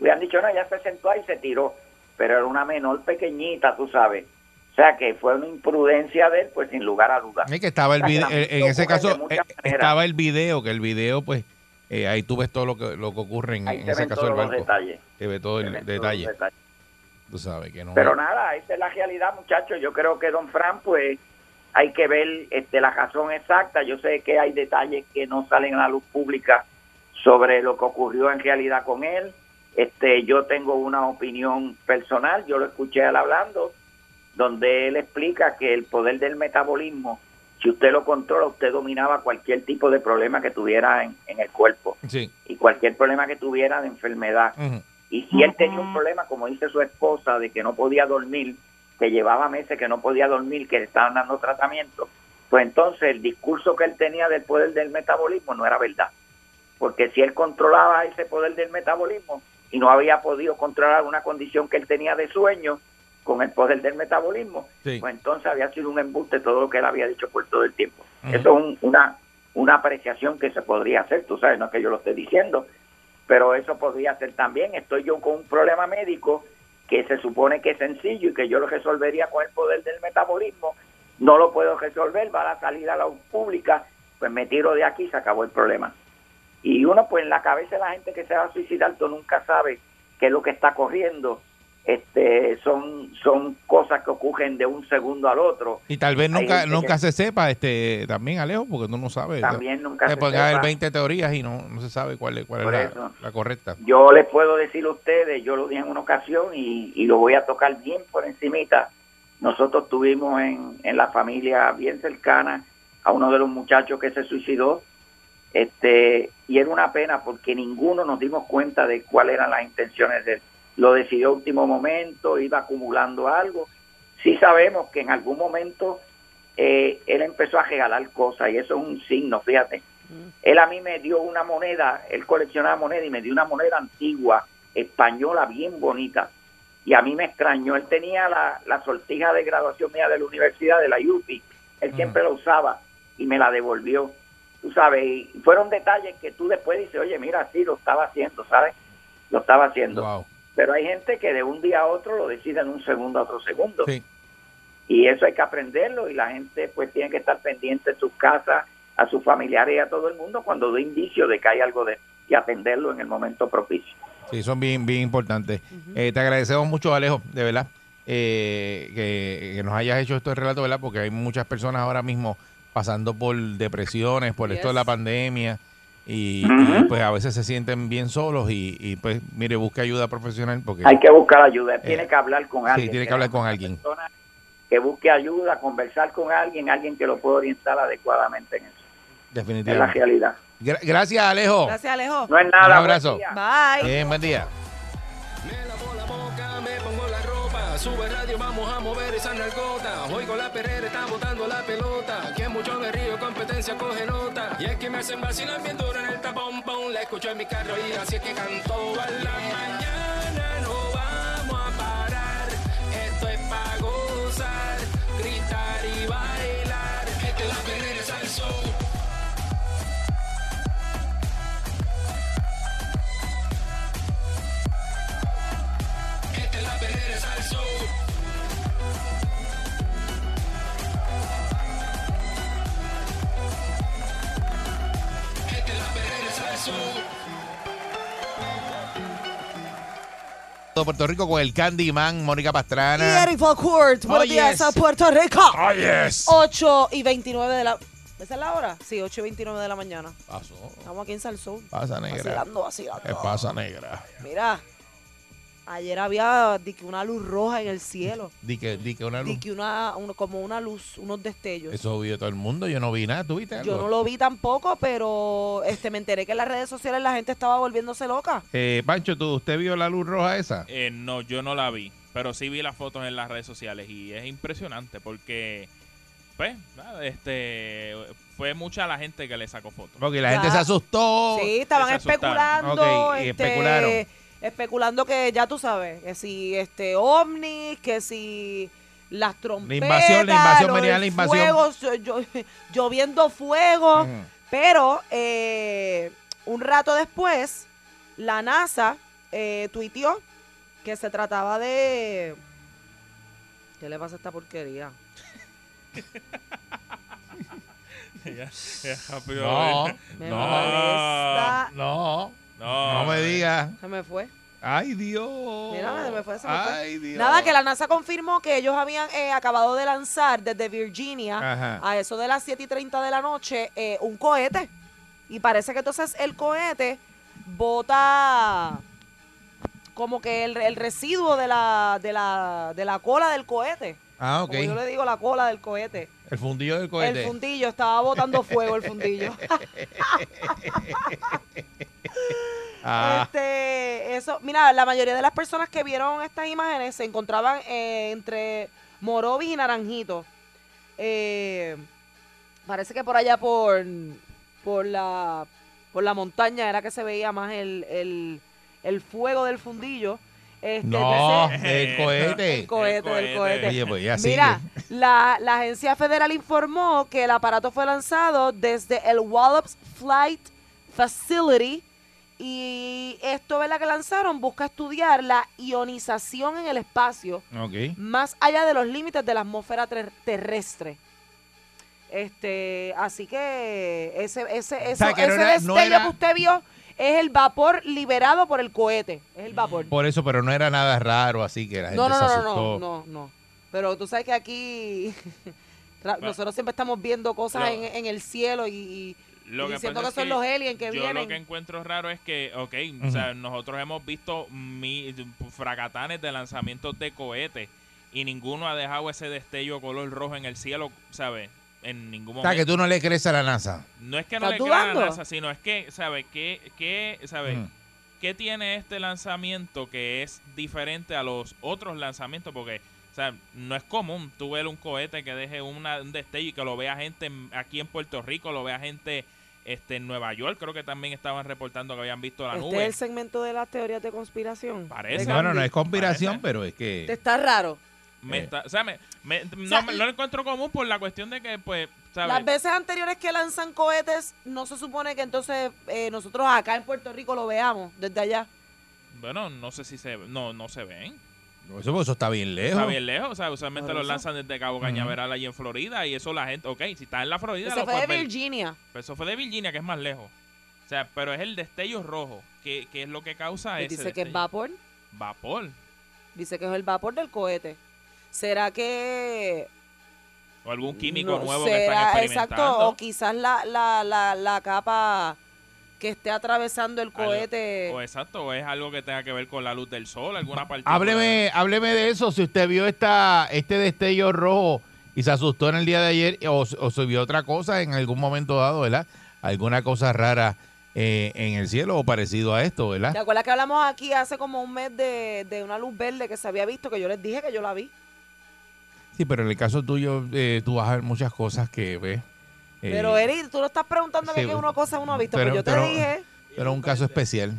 Speaker 12: Hubieran dicho, no, ella se sentó ahí y se tiró. Pero era una menor pequeñita, tú sabes. O sea, que fue una imprudencia de él, pues sin lugar a dudas.
Speaker 2: Es que estaba el
Speaker 12: O sea, que
Speaker 2: video,
Speaker 12: la
Speaker 2: en ese caso eh, estaba el video, que el video, pues, eh, ahí tú ves todo lo que, lo que ocurre en, en
Speaker 12: se
Speaker 2: ese caso del
Speaker 12: detalles.
Speaker 2: Se ve todo el detalle.
Speaker 12: Los detalles.
Speaker 2: Tú sabes que no.
Speaker 12: Pero nada, esa es la realidad, muchachos. Yo creo que don Fran, pues, hay que ver este, la razón exacta. Yo sé que hay detalles que no salen a la luz pública sobre lo que ocurrió en realidad con él. Este, yo tengo una opinión personal, yo lo escuché él hablando, donde él explica que el poder del metabolismo, si usted lo controla, usted dominaba cualquier tipo de problema que tuviera en, en el cuerpo
Speaker 2: Sí.
Speaker 12: y cualquier problema que tuviera de enfermedad.
Speaker 2: Ujú.
Speaker 12: Y si él tenía un problema, como dice su esposa, de que no podía dormir, que llevaba meses que no podía dormir, que le estaban dando tratamiento, pues entonces el discurso que él tenía del poder del metabolismo no era verdad. Porque si él controlaba ese poder del metabolismo y no había podido controlar una condición que él tenía de sueño con el poder del metabolismo,
Speaker 2: Sí.
Speaker 12: pues entonces había sido un embuste todo lo que él había dicho por todo el tiempo. Eso es un- una, una apreciación que se podría hacer, tú sabes, no es que yo lo esté diciendo, pero eso podría ser también. Estoy yo con un problema médico que se supone que es sencillo y que yo lo resolvería con el poder del metabolismo, no lo puedo resolver, va a salir a la pública, pues me tiro de aquí y se acabó el problema. Y uno, pues en la cabeza de la gente que se va a suicidar, tú nunca sabes qué es lo que está corriendo. Este, son, son cosas que ocurren de un segundo al otro.
Speaker 2: Y tal vez nunca nunca
Speaker 12: que-
Speaker 2: se sepa este también, Alejo, porque tú no sabes.
Speaker 12: También nunca se
Speaker 2: pueden haber
Speaker 12: sepa.
Speaker 2: 20 teorías y no, no se sabe cuál es, cuál es
Speaker 12: Por
Speaker 2: la,
Speaker 12: eso.
Speaker 2: la correcta.
Speaker 12: Yo les puedo decir a ustedes, yo lo dije en una ocasión y, y lo voy a tocar bien por encimita. Nosotros tuvimos en, en la familia bien cercana a uno de los muchachos que se suicidó. Este, y era una pena porque ninguno nos dimos cuenta de cuáles eran las intenciones de él. Lo decidió a último momento, iba acumulando algo. Sí sabemos que en algún momento eh, él empezó a regalar cosas y eso es un signo, fíjate. Él a mí me dio una moneda, él coleccionaba moneda y me dio una moneda antigua, española, bien bonita. Y a mí me extrañó, él tenía la, la sortija de graduación mía de la universidad, de la UPI, él siempre la usaba y me la devolvió. Tú sabes, y fueron detalles que tú después dices, oye, mira, sí, lo estaba haciendo, ¿sabes? Lo estaba haciendo. Pero hay gente que de un día a otro lo decide en un segundo a otro segundo. Y eso hay que aprenderlo y la gente pues tiene que estar pendiente de sus casas, a sus familiares y a todo el mundo cuando dé indicio de que hay algo de y atenderlo en el momento propicio.
Speaker 2: Sí, son bien, bien importantes. Eh, te agradecemos mucho, Alejo, de verdad, eh, que, que nos hayas hecho este relato, ¿verdad? Porque hay muchas personas ahora mismo pasando por depresiones, por esto de la pandemia, y, pues a veces se sienten bien solos y, y, pues mire, busque ayuda profesional porque...
Speaker 12: Hay que buscar ayuda,
Speaker 2: Eh,
Speaker 12: tiene que hablar con
Speaker 2: sí,
Speaker 12: alguien.
Speaker 2: tiene que hablar con alguien.
Speaker 12: persona que busque ayuda, conversar con alguien, alguien que lo pueda orientar adecuadamente en eso. Es la
Speaker 2: Definitivamente.
Speaker 12: realidad.
Speaker 2: Gra- gracias, Alejo.
Speaker 3: Gracias, Alejo.
Speaker 12: No es nada.
Speaker 2: Un abrazo.
Speaker 12: buen día.
Speaker 3: Bye.
Speaker 2: Bien, buen día.
Speaker 1: Sube radio, vamos a mover esa narcota. Oigo la perrera, está botando la pelota. Aquí en mucho me río, competencia coge nota. Y es que me hacen vacilar bien duro en el tapón, pon. La escucho en mi carro y así es que canto a la mañana. No vamos a parar, esto es pa' gozar,
Speaker 2: de Puerto Rico con el Candyman, Mónica
Speaker 3: Y
Speaker 2: Pastrana.
Speaker 3: Eric Valcourt, buenos
Speaker 2: Oh,
Speaker 3: días
Speaker 2: yes.
Speaker 3: a Puerto Rico.
Speaker 2: Oh, yes.
Speaker 3: 8 y 29 de la... ¿Esa es la hora? Sí, 8 y 29 de la mañana.
Speaker 2: Pasó.
Speaker 3: Estamos aquí en Salsón.
Speaker 2: Pasa, negra.
Speaker 3: Vacilando, vacilando.
Speaker 2: ¿Qué pasa, negra?
Speaker 3: Mira, ayer había di que una luz roja en el cielo.
Speaker 2: Di que, di que una luz.
Speaker 3: Di que una, un- como una luz, unos destellos.
Speaker 2: Eso vio todo el mundo. Yo no vi nada. ¿Tú viste algo?
Speaker 3: Yo no lo vi tampoco, pero este me enteré que en las redes sociales la gente estaba volviéndose loca.
Speaker 2: Eh, Pancho, ¿tú, ¿usted vio la luz roja esa?
Speaker 4: Eh, no, yo no la vi, pero sí vi las fotos en las redes sociales y es impresionante porque, pues, nada, este, fue mucha la gente que le sacó fotos.
Speaker 2: Porque la gente se asustó.
Speaker 3: Sí, estaban especulando,
Speaker 2: Ok, y
Speaker 3: este,
Speaker 2: especularon.
Speaker 3: Especulando que ya tú sabes, que si este ovnis, que si las trompetas,
Speaker 2: invasión, la invasión, venía la invasión.
Speaker 3: fuego, so- yo- [LAUGHS] lloviendo fuego, pero eh, un rato después la NASA eh, tuiteó que se trataba de ¿Qué le pasa a esta porquería? [LAUGHS]
Speaker 4: Ya- ya rápido,
Speaker 2: No.
Speaker 3: Me
Speaker 2: no,
Speaker 3: molesta.
Speaker 2: no,
Speaker 4: No,
Speaker 2: no me digas.
Speaker 3: Se me fue.
Speaker 2: Ay, Dios.
Speaker 3: Mira, se me fue, se me fue.
Speaker 2: Ay, Dios.
Speaker 3: Nada, que la NASA confirmó que ellos habían eh, acabado de lanzar desde Virginia
Speaker 2: Ajá.
Speaker 3: a eso de las 7 y 30 de la noche eh, un cohete. Y parece que entonces el cohete bota como que el, el residuo de la, de, la, de la cola del cohete.
Speaker 2: Ah, ok.
Speaker 3: Como yo le digo, la cola del cohete.
Speaker 2: El fundillo del cohete.
Speaker 3: El fundillo, estaba botando fuego el fundillo. [LAUGHS] [LAUGHS] [LAUGHS]
Speaker 2: Ah,
Speaker 3: Este, eso, mira, la mayoría de las personas que vieron estas imágenes se encontraban eh, entre Morovis y Naranjito. Eh, parece que por allá por, por la por la montaña era que se veía más el, el, el fuego del fundillo. Este,
Speaker 2: no,
Speaker 3: entonces-
Speaker 2: el cohete.
Speaker 3: el cohete, el cohete.
Speaker 2: Oye, pues ya
Speaker 3: Mira,
Speaker 2: sigue.
Speaker 3: la, la agencia federal informó que el aparato fue lanzado desde el Wallops Flight Facility y esto, ¿verdad? Que lanzaron busca estudiar la ionización en el espacio más allá de los límites de la atmósfera ter- terrestre. Este, así que ese, ese, eso,
Speaker 2: sea, que no
Speaker 3: ese
Speaker 2: no
Speaker 3: destello
Speaker 2: era-
Speaker 3: que usted vio es el vapor liberado por el cohete. Es el vapor.
Speaker 2: Por eso, pero no era nada raro, así que la gente
Speaker 3: No, no,
Speaker 2: se asustó.
Speaker 3: no, no, no. Pero tú sabes que aquí [LAUGHS] nosotros siempre estamos viendo cosas en, en el cielo y, y-
Speaker 4: Lo que
Speaker 3: diciendo que, son los aliens que
Speaker 4: yo
Speaker 3: vienen.
Speaker 4: lo que encuentro raro es que, ok, o sea, nosotros hemos visto mi, fracatanes de lanzamientos de cohetes y ninguno ha dejado ese destello color rojo en el cielo, ¿sabes? En ningún
Speaker 2: O
Speaker 4: momento.
Speaker 2: sea, que tú no le crees a la NASA.
Speaker 4: No es que no
Speaker 3: ¿Estás
Speaker 4: le crean a la NASA, sino es que, ¿sabes? ¿Qué, qué, ¿sabes? ¿Qué tiene este lanzamiento que es diferente a los otros lanzamientos? Porque, o sea, no es común tú ver un cohete que deje una, un destello y que lo vea gente en- aquí en Puerto Rico, lo vea gente este, en Nueva York. Creo que también estaban reportando que habían visto la
Speaker 3: este
Speaker 4: nube.
Speaker 3: es el segmento de las teorías de conspiración.
Speaker 4: Parece.
Speaker 3: De
Speaker 2: No, no, es conspiración,
Speaker 4: Parece.
Speaker 2: pero es
Speaker 3: Te
Speaker 2: que.
Speaker 3: Está raro.
Speaker 4: Me
Speaker 2: Eh.
Speaker 4: está- o sea, me- me- no,
Speaker 3: sea,
Speaker 4: me- lo encuentro común por la cuestión de que, pues, ¿sabes?
Speaker 3: Las veces anteriores que lanzan cohetes, no se supone que entonces eh, nosotros acá en Puerto Rico lo veamos desde allá.
Speaker 4: Bueno, no sé si se... No, no se ven.
Speaker 2: Eso, eso está bien lejos.
Speaker 4: Está bien lejos, o sea, usualmente
Speaker 3: Por
Speaker 4: los
Speaker 3: eso.
Speaker 4: lanzan desde Cabo Cañaveral ahí en Florida y eso la gente, ok, si está en la Florida
Speaker 3: Ese
Speaker 4: lo
Speaker 3: fue de
Speaker 4: ver.
Speaker 3: Virginia.
Speaker 4: Pero eso fue de Virginia, que es más lejos. O sea, pero es el destello rojo, que, que es lo que causa
Speaker 3: Pues
Speaker 4: ese
Speaker 3: dice que es vapor.
Speaker 4: Vapor.
Speaker 3: Dice que es el vapor del cohete. ¿Será que
Speaker 4: O algún químico
Speaker 3: no
Speaker 4: nuevo que
Speaker 3: será-
Speaker 4: están experimentando.
Speaker 3: Exacto, o quizás la, la, la, la capa que esté atravesando el
Speaker 4: Algo-
Speaker 3: cohete.
Speaker 4: O exacto, o es algo que tenga que ver con la luz del sol, alguna parte.
Speaker 2: Hábleme, hábleme de eso. Si usted vio esta, este destello rojo y se asustó en el día de ayer, o, o se vio otra cosa en algún momento dado, ¿verdad? Alguna cosa rara eh, en el cielo o parecido a esto, ¿verdad?
Speaker 3: ¿Te acuerdas que hablamos aquí hace como un mes de, de una luz verde que se había visto? Que yo les dije que yo la vi.
Speaker 2: Sí, pero en el caso tuyo, eh, tú vas a ver muchas cosas que ves. Eh,
Speaker 3: Pero Eric, tú no estás preguntando
Speaker 2: sí,
Speaker 3: que qué una cosa uno ha visto.
Speaker 2: pero-
Speaker 3: pues yo te
Speaker 2: pero-
Speaker 3: dije.
Speaker 2: pero un caso especial.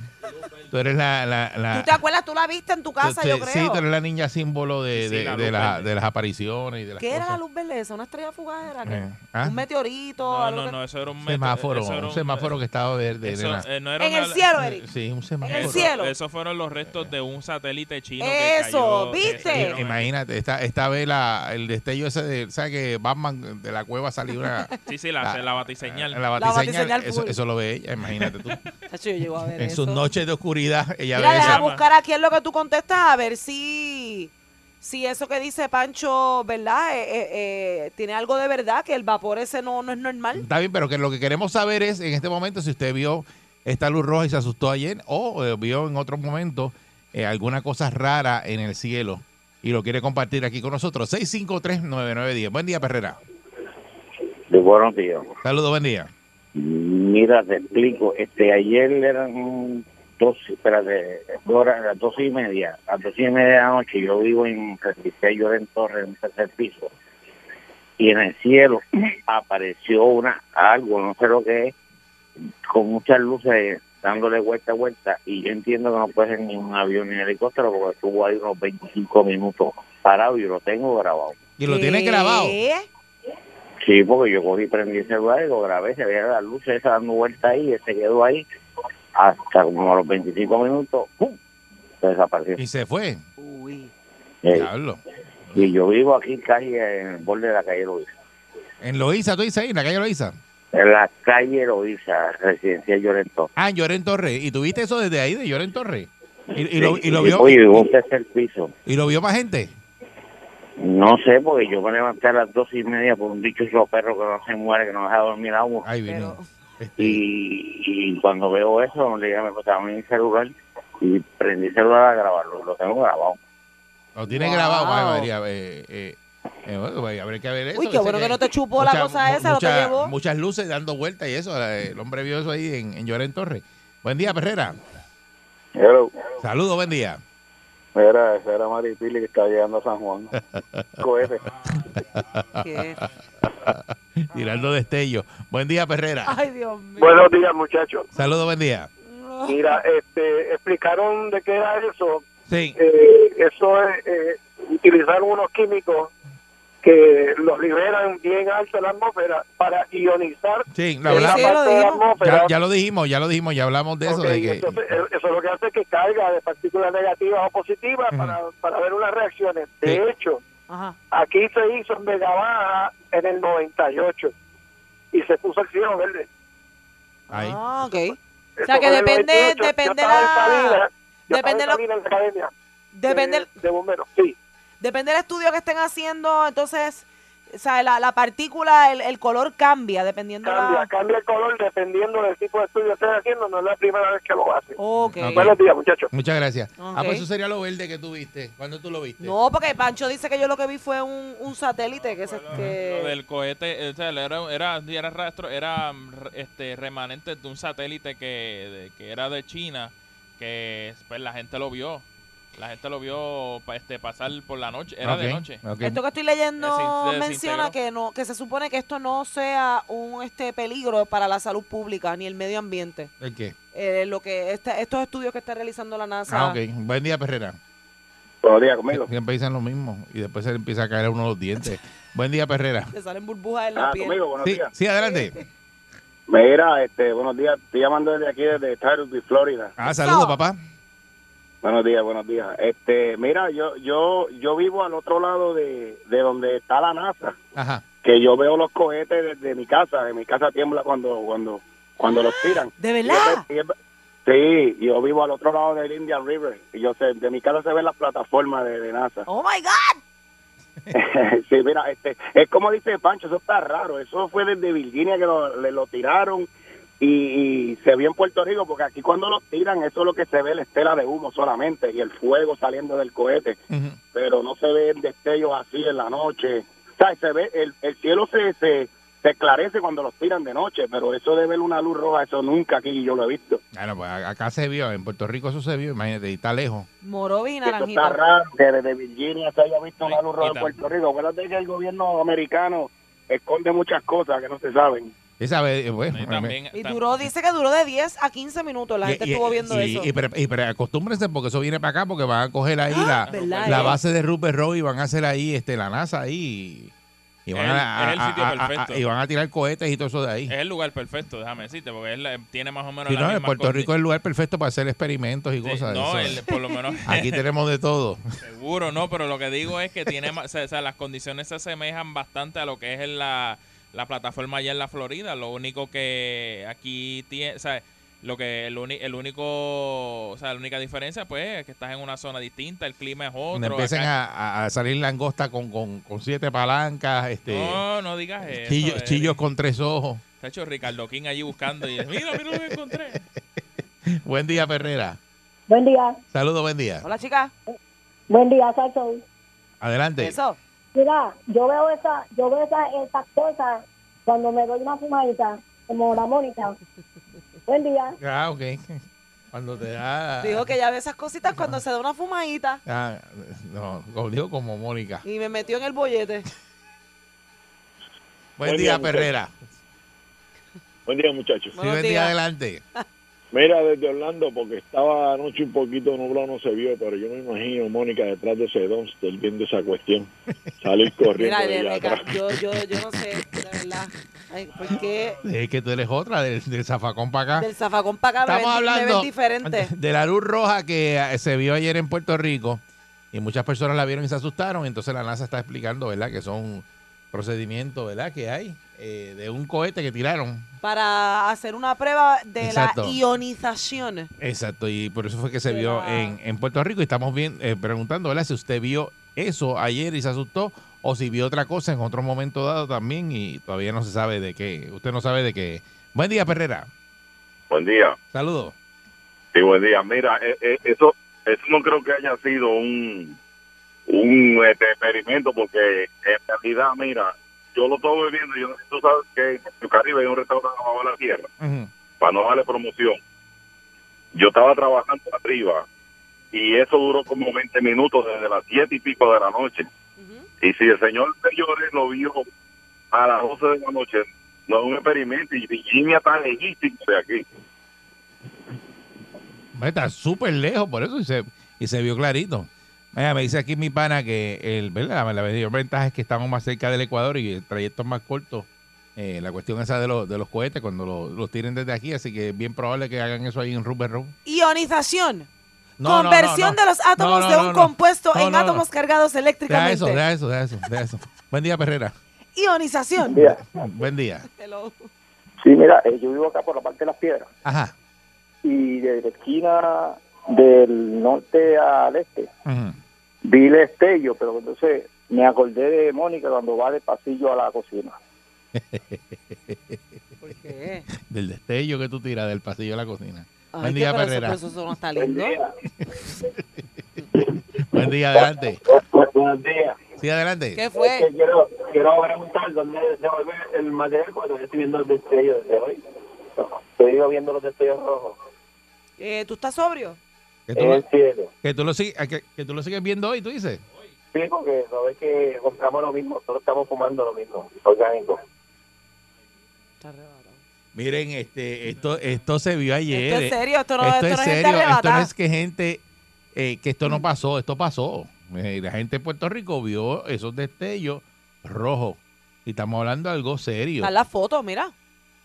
Speaker 2: Tú eres la... la, la-
Speaker 3: ¿Tú te acuerdas? Tú la viste en tu casa,
Speaker 2: tú-
Speaker 3: yo creo.
Speaker 2: Sí, tú eres la niña símbolo de,
Speaker 4: Sí, sí,
Speaker 2: de-
Speaker 4: la
Speaker 2: de la- de las apariciones y de las
Speaker 3: ¿Qué era
Speaker 2: cosas.
Speaker 3: la luz verde esa? ¿Una estrella fugaz era?
Speaker 2: Eh, ¿ah?
Speaker 3: ¿Un meteorito?
Speaker 4: No, no,
Speaker 3: que-
Speaker 4: no, eso era un metro-
Speaker 2: semáforo,
Speaker 4: eso era
Speaker 2: un semáforo que estaba verde.
Speaker 4: eso, eh, no era
Speaker 3: En
Speaker 4: una-
Speaker 3: el cielo, Eric.
Speaker 2: Sí, un semáforo.
Speaker 3: En el
Speaker 4: Eso-
Speaker 3: cielo.
Speaker 4: Esos fueron los restos de un satélite chino. que
Speaker 3: Eso,
Speaker 4: cayó,
Speaker 3: ¿viste?
Speaker 4: que.
Speaker 2: Imagínate, esta, esta vez la, el destello ese de, ¿sabes que Batman de la cueva salió una... [LAUGHS]
Speaker 4: Sí, sí, la, la, batiseñal.
Speaker 2: La batiseñal, eso, eso lo ve ella, imagínate tú. [LAUGHS]
Speaker 3: Yo llego a ver
Speaker 2: en sus
Speaker 3: eso.
Speaker 2: Noches de oscuridad. Ella
Speaker 3: Mira, deja buscar aquí en lo que tú contestas a ver si, si eso que dice Pancho, ¿verdad? Eh, eh, eh, tiene algo de verdad, que el vapor ese no, no es normal.
Speaker 2: Está bien, pero que lo que queremos saber es en este momento si usted vio esta luz roja y se asustó ayer o eh, vio en otro momento eh, alguna cosa rara en el cielo y lo quiere compartir aquí con nosotros. 653-9910. Buen día, Perrera.
Speaker 13: De buenos días.
Speaker 2: Saludos, buen día.
Speaker 13: Mira, te explico. Este, ayer eran dos, espérate, dos horas, las doce y media, a las doce y media de la noche. Yo vivo en Resistencia Lloren Torres, en un tercer piso. Y en el cielo [CLEARS THROAT] apareció una algo, no sé lo que es, con muchas luces dándole vuelta a vuelta. Y yo entiendo que no puede ser ni un avión ni un helicóptero porque estuvo ahí unos 25 minutos parado y lo tengo grabado.
Speaker 2: Y lo tiene grabado.
Speaker 13: Sí, porque yo cogí, prendí el celular y lo grabé, se veía las luces dando vuelta ahí, y se quedó ahí hasta como a los 25 minutos, ¡pum! se desapareció.
Speaker 2: Y se fue.
Speaker 13: Eh,
Speaker 2: Diablo.
Speaker 13: y yo vivo aquí casi en el borde de la calle Loiza.
Speaker 2: En Loíza, tú dices ahí, en la calle Loíza.
Speaker 13: En la calle Loiza, residencial Llorento.
Speaker 2: Ah, en Lloren Torres. ¿Y tuviste eso desde ahí, de Lloren Torres? ¿Y, y lo, y lo vio,
Speaker 13: Oye, un tercer piso.
Speaker 2: y lo vio más gente?
Speaker 13: No sé, porque yo me levanté a las dos y media por un dicho esos perro que no se muere, que no deja dormir agua.
Speaker 2: Ahí vino.
Speaker 13: Y, y cuando veo eso, le me pasaba mi celular y prendí el celular a grabarlo. Lo tengo grabado.
Speaker 2: Lo tiene
Speaker 13: Wow.
Speaker 2: grabado, María. Eh, eh, eh, bueno, pues, habría que ver eso.
Speaker 3: Uy, qué bueno que no te chupó la cosa esa, no te
Speaker 2: mucha-
Speaker 3: llevó.
Speaker 2: Muchas luces dando vueltas y eso. El hombre vio eso ahí en, en Lloren Torres. Buen día, Perrera.
Speaker 14: Hello.
Speaker 2: Saludos, buen día.
Speaker 14: Mira, esa era Maripili que está llegando a San Juan. [LAUGHS] Cohete.
Speaker 2: Tirando [LAUGHS] destello. Buen día, Perrera.
Speaker 3: Ay, Dios mío.
Speaker 14: Buenos días, muchachos.
Speaker 2: Saludos, buen día.
Speaker 14: Mira, este, explicaron de qué era eso.
Speaker 2: Sí.
Speaker 14: Eh, eso es eh, utilizar unos químicos que los liberan bien alto la atmósfera para ionizar
Speaker 2: Sí, lo
Speaker 14: esa
Speaker 2: hablamos.
Speaker 14: parte de la atmósfera.
Speaker 2: Ya, ya lo dijimos, ya lo dijimos, ya hablamos de eso.
Speaker 14: Ok,
Speaker 2: de que,
Speaker 14: entonces, eh, eso es lo que hace que caiga de partículas negativas o positivas
Speaker 2: Ujú.
Speaker 14: para, para ver unas reacciones. De
Speaker 2: Sí.
Speaker 14: hecho, aquí se hizo en Vega Baja en el 98 y se puso el cielo verde.
Speaker 2: ahí.
Speaker 3: Ah, ok. O
Speaker 14: Eso
Speaker 3: sea que
Speaker 14: el
Speaker 3: depende,
Speaker 14: 98, yo
Speaker 3: depende la,
Speaker 14: Salinas, yo
Speaker 3: depende lo-
Speaker 14: la academia
Speaker 3: depende,
Speaker 14: de, de bomberos. Sí,
Speaker 3: depende del estudio que estén haciendo, entonces, o sea, la, la partícula, el, el color cambia dependiendo
Speaker 14: cambia,
Speaker 3: la...
Speaker 14: cambia el color dependiendo del tipo de estudio que estén haciendo. No es la primera vez que lo hacen.
Speaker 3: Ok.
Speaker 14: Buenos días, muchachos.
Speaker 2: Muchas gracias. Ah,
Speaker 3: Ok.
Speaker 2: pues eso sería lo verde que tú viste. ¿Cuándo tú lo viste?
Speaker 3: No, porque Pancho dice que yo lo que vi fue un, un satélite que se... Que...
Speaker 4: Lo del cohete, o sea, era, era, era rastro, era este remanente de un satélite que, de- que era de China, que pues la gente lo vio. La gente lo vio este pasar por la noche, era de noche.
Speaker 3: Esto que estoy leyendo menciona que no que se supone que esto no sea un este peligro para la salud pública ni el medio ambiente.
Speaker 2: ¿El qué?
Speaker 3: Eh, lo que este- estos estudios que está realizando la NASA.
Speaker 2: Ah, ok. Buen día, Perrera.
Speaker 14: Buenos días, conmigo.
Speaker 2: Siempre dicen lo mismo y después se le empieza a caer a uno los dientes. [LAUGHS] Buen día, Perrera.
Speaker 3: Le salen burbujas en la
Speaker 14: Ah,
Speaker 3: piel.
Speaker 14: conmigo, buenos
Speaker 2: Sí,
Speaker 14: días.
Speaker 2: sí, adelante.
Speaker 14: Mira, este, buenos días. Estoy llamando desde aquí, desde Tarrasque, Florida.
Speaker 2: Ah, saludos, papá.
Speaker 14: Buenos días, buenos días. Este, mira, yo yo yo vivo al otro lado de, de donde está la NASA,
Speaker 2: Ajá.
Speaker 14: que yo veo los cohetes desde mi casa, de mi casa tiembla cuando cuando cuando los tiran.
Speaker 3: ¿De verdad?
Speaker 14: Y es- y es- Sí, yo vivo al otro lado del Indian River y yo sé, de mi casa se ve la plataforma de, de NASA.
Speaker 3: Oh my God. [LAUGHS]
Speaker 14: sí, mira, este, es como dice Pancho, eso está raro. Eso fue desde Virginia que lo, le lo tiraron y, y se vio en Puerto Rico, porque aquí cuando lo tiran, eso es lo que se ve, la estela de humo solamente y el fuego saliendo del cohete, pero no se ven destellos así en la noche. O sea, se ve, el, el cielo se, se, se esclarece cuando los tiran de noche, pero eso de ver una luz roja, eso nunca aquí yo lo he visto.
Speaker 2: Bueno, pues acá se vio, en Puerto Rico eso se vio, imagínate, y está lejos.
Speaker 3: Y
Speaker 14: Eso está
Speaker 3: naranjito.
Speaker 14: raro que desde Virginia se haya visto una luz roja en Puerto Rico. Acuérdate que el gobierno americano esconde muchas cosas que no se saben.
Speaker 2: Esa vez, eh, bueno,
Speaker 3: Y duró, dice que duró de 10 a 15 minutos. La gente estuvo viendo
Speaker 2: y,
Speaker 3: eso.
Speaker 2: y pre- acostúmbrense porque eso viene para acá porque van a coger ahí la,
Speaker 3: ¿verdad,
Speaker 2: la
Speaker 3: eh?
Speaker 2: base de Rupert Roy y van a hacer ahí este la NASA ahí y, van,
Speaker 4: Es el-
Speaker 2: a,
Speaker 4: el sitio
Speaker 2: a- y van a tirar cohetes y todo eso de ahí.
Speaker 4: Es el lugar perfecto, déjame decirte, porque él tiene más o menos
Speaker 2: Si
Speaker 4: la
Speaker 2: no, en
Speaker 4: misma
Speaker 2: Puerto Rico es el lugar perfecto para hacer experimentos y cosas.
Speaker 4: no,
Speaker 2: eso.
Speaker 4: el- por lo menos- [LAUGHS]
Speaker 2: Aquí tenemos de todo. [LAUGHS]
Speaker 4: Seguro, no, pero lo que digo es que tiene más, o sea, o sea, las condiciones se asemejan bastante a lo que es en la, la plataforma allá en la Florida. Lo único que aquí tiene, o sea, Lo que el, uni- el único, o sea, la única diferencia pues es que estás en una zona distinta, el clima es
Speaker 2: Donde
Speaker 4: otro.
Speaker 2: empiecen a, a- salir langosta con, con, con siete palancas, este,
Speaker 4: No, no digas eso.
Speaker 2: chillo-
Speaker 4: Eric.
Speaker 2: chillos con tres ojos.
Speaker 4: Está hecho Ricardo King allí buscando y mira, mira lo que encontré. [LAUGHS]
Speaker 2: Buen día, Perrera.
Speaker 15: Buen día.
Speaker 2: Saludos, buen día.
Speaker 3: Hola, chica.
Speaker 15: Buen día, Sacho.
Speaker 2: Adelante.
Speaker 3: Eso.
Speaker 15: Mira, yo veo esa, yo veo esa, esas cosas cuando me doy una fumadita, como la Mónica. [LAUGHS] Buen día.
Speaker 2: Ah, ok. Cuando te da...
Speaker 3: Dijo que ya ve esas cositas cuando se da una fumadita
Speaker 2: Ah, no, como digo como Mónica.
Speaker 3: y me metió en el bollete.
Speaker 2: Buen,
Speaker 16: Buen
Speaker 2: día,
Speaker 16: día,
Speaker 2: Perrera.
Speaker 16: Buen día, muchachos.
Speaker 2: Sí, buen día, adelante. [LAUGHS]
Speaker 16: Mira, desde Orlando, porque estaba anoche un poquito nublado, no se vio, pero yo me imagino, Mónica, detrás de ese dumpster viendo esa cuestión. Salir [LAUGHS] corriendo
Speaker 3: Mira,
Speaker 16: de allá atrás.
Speaker 3: yo, yo, yo no sé, de verdad. Ay, ¿Por qué
Speaker 2: Es que tú eres otra, del, del zafacón para acá.
Speaker 3: del zafacón para acá
Speaker 2: Estamos
Speaker 3: me ven
Speaker 2: hablando
Speaker 3: diferente?
Speaker 2: de la luz roja que eh, se vio ayer en Puerto Rico y muchas personas la vieron y se asustaron. Entonces la NASA está explicando, ¿verdad? Que son procedimientos, ¿verdad? Que hay eh, de un cohete que tiraron.
Speaker 3: Para hacer una prueba de
Speaker 2: Exacto.
Speaker 3: la ionización.
Speaker 2: Exacto, y por eso fue que se
Speaker 3: De
Speaker 2: vio
Speaker 3: la-
Speaker 2: en, en Puerto Rico y estamos bien eh, preguntando, ¿verdad? Si usted vio eso ayer y se asustó o si vio otra cosa en otro momento dado también y todavía no se sabe de qué. Usted no sabe de qué. Buen día, Perrera.
Speaker 17: Buen día.
Speaker 2: Saludos.
Speaker 17: Sí, buen día. Mira, eh, eh, eso eso no creo que haya sido un un este, experimento porque en realidad, mira, yo lo estoy viendo, yo, tú sabes que en Caribe hay un restaurante abajo de la tierra, para no darle promoción. Yo estaba trabajando arriba y eso duró como 20 minutos desde las 7 y pico de la noche. Y si el señor Señores lo vio a las 12 de la noche, no es un experimento y Virginia está lejísimo de aquí.
Speaker 2: Está súper lejos por eso y se, y se vio clarito. Mira, me dice aquí mi pana que el, ¿verdad? la mayor ventaja es que estamos más cerca del Ecuador y el trayecto es más corto. Eh, la cuestión esa de, los de los cohetes cuando lo- los tiren desde aquí, así que es bien probable que hagan eso ahí en Rubber Road.
Speaker 3: Ionización.
Speaker 2: No,
Speaker 3: Conversión
Speaker 2: no, no.
Speaker 3: de los átomos
Speaker 2: No, no,
Speaker 3: de un
Speaker 2: no, no.
Speaker 3: compuesto
Speaker 2: No,
Speaker 3: en
Speaker 2: no, no.
Speaker 3: átomos cargados eléctricamente.
Speaker 2: eso, deja eso, deja eso, deja eso. Buen día, Perrera.
Speaker 3: Ionización.
Speaker 2: Buen día.
Speaker 3: Hello.
Speaker 9: Sí, mira, eh, yo vivo acá por la parte de las piedras
Speaker 2: Ajá.
Speaker 9: y de la esquina del norte al este
Speaker 2: Ujú.
Speaker 9: Vi el estello, pero entonces me acordé de Mónica cuando va del pasillo a la cocina.
Speaker 3: ¿Por qué?
Speaker 2: Del destello que tú tiras del pasillo a la cocina.
Speaker 3: Ay,
Speaker 2: Buen día,
Speaker 3: eso-
Speaker 2: Perrera.
Speaker 3: eso no está lindo.
Speaker 2: Buen día, adelante.
Speaker 18: Buenos días.
Speaker 2: Sí, adelante.
Speaker 3: ¿Qué fue?
Speaker 18: Es que quiero, quiero preguntar dónde se vuelve el material cuando yo estoy viendo los destellos desde hoy. Estoy viendo los destellos rojos.
Speaker 3: Eh, ¿Tú estás sobrio?
Speaker 2: Que tú,
Speaker 18: En
Speaker 2: lo,
Speaker 18: el cielo.
Speaker 2: que, tú lo sigues, que, que tú lo sigues viendo hoy, tú dices.
Speaker 18: Sí, porque no ves que compramos lo mismo, todos estamos fumando lo mismo, orgánico.
Speaker 2: Miren, este, esto, esto se vio ayer.
Speaker 3: Esto es serio, esto no-
Speaker 2: esto
Speaker 3: esto
Speaker 2: es
Speaker 3: no es gente
Speaker 2: serio, esto no
Speaker 3: arrebatada.
Speaker 2: es que gente, eh, que esto no pasó, esto pasó. Eh, la gente de Puerto Rico vio esos destellos rojos. Y estamos hablando de algo serio.
Speaker 3: Está la foto, mira.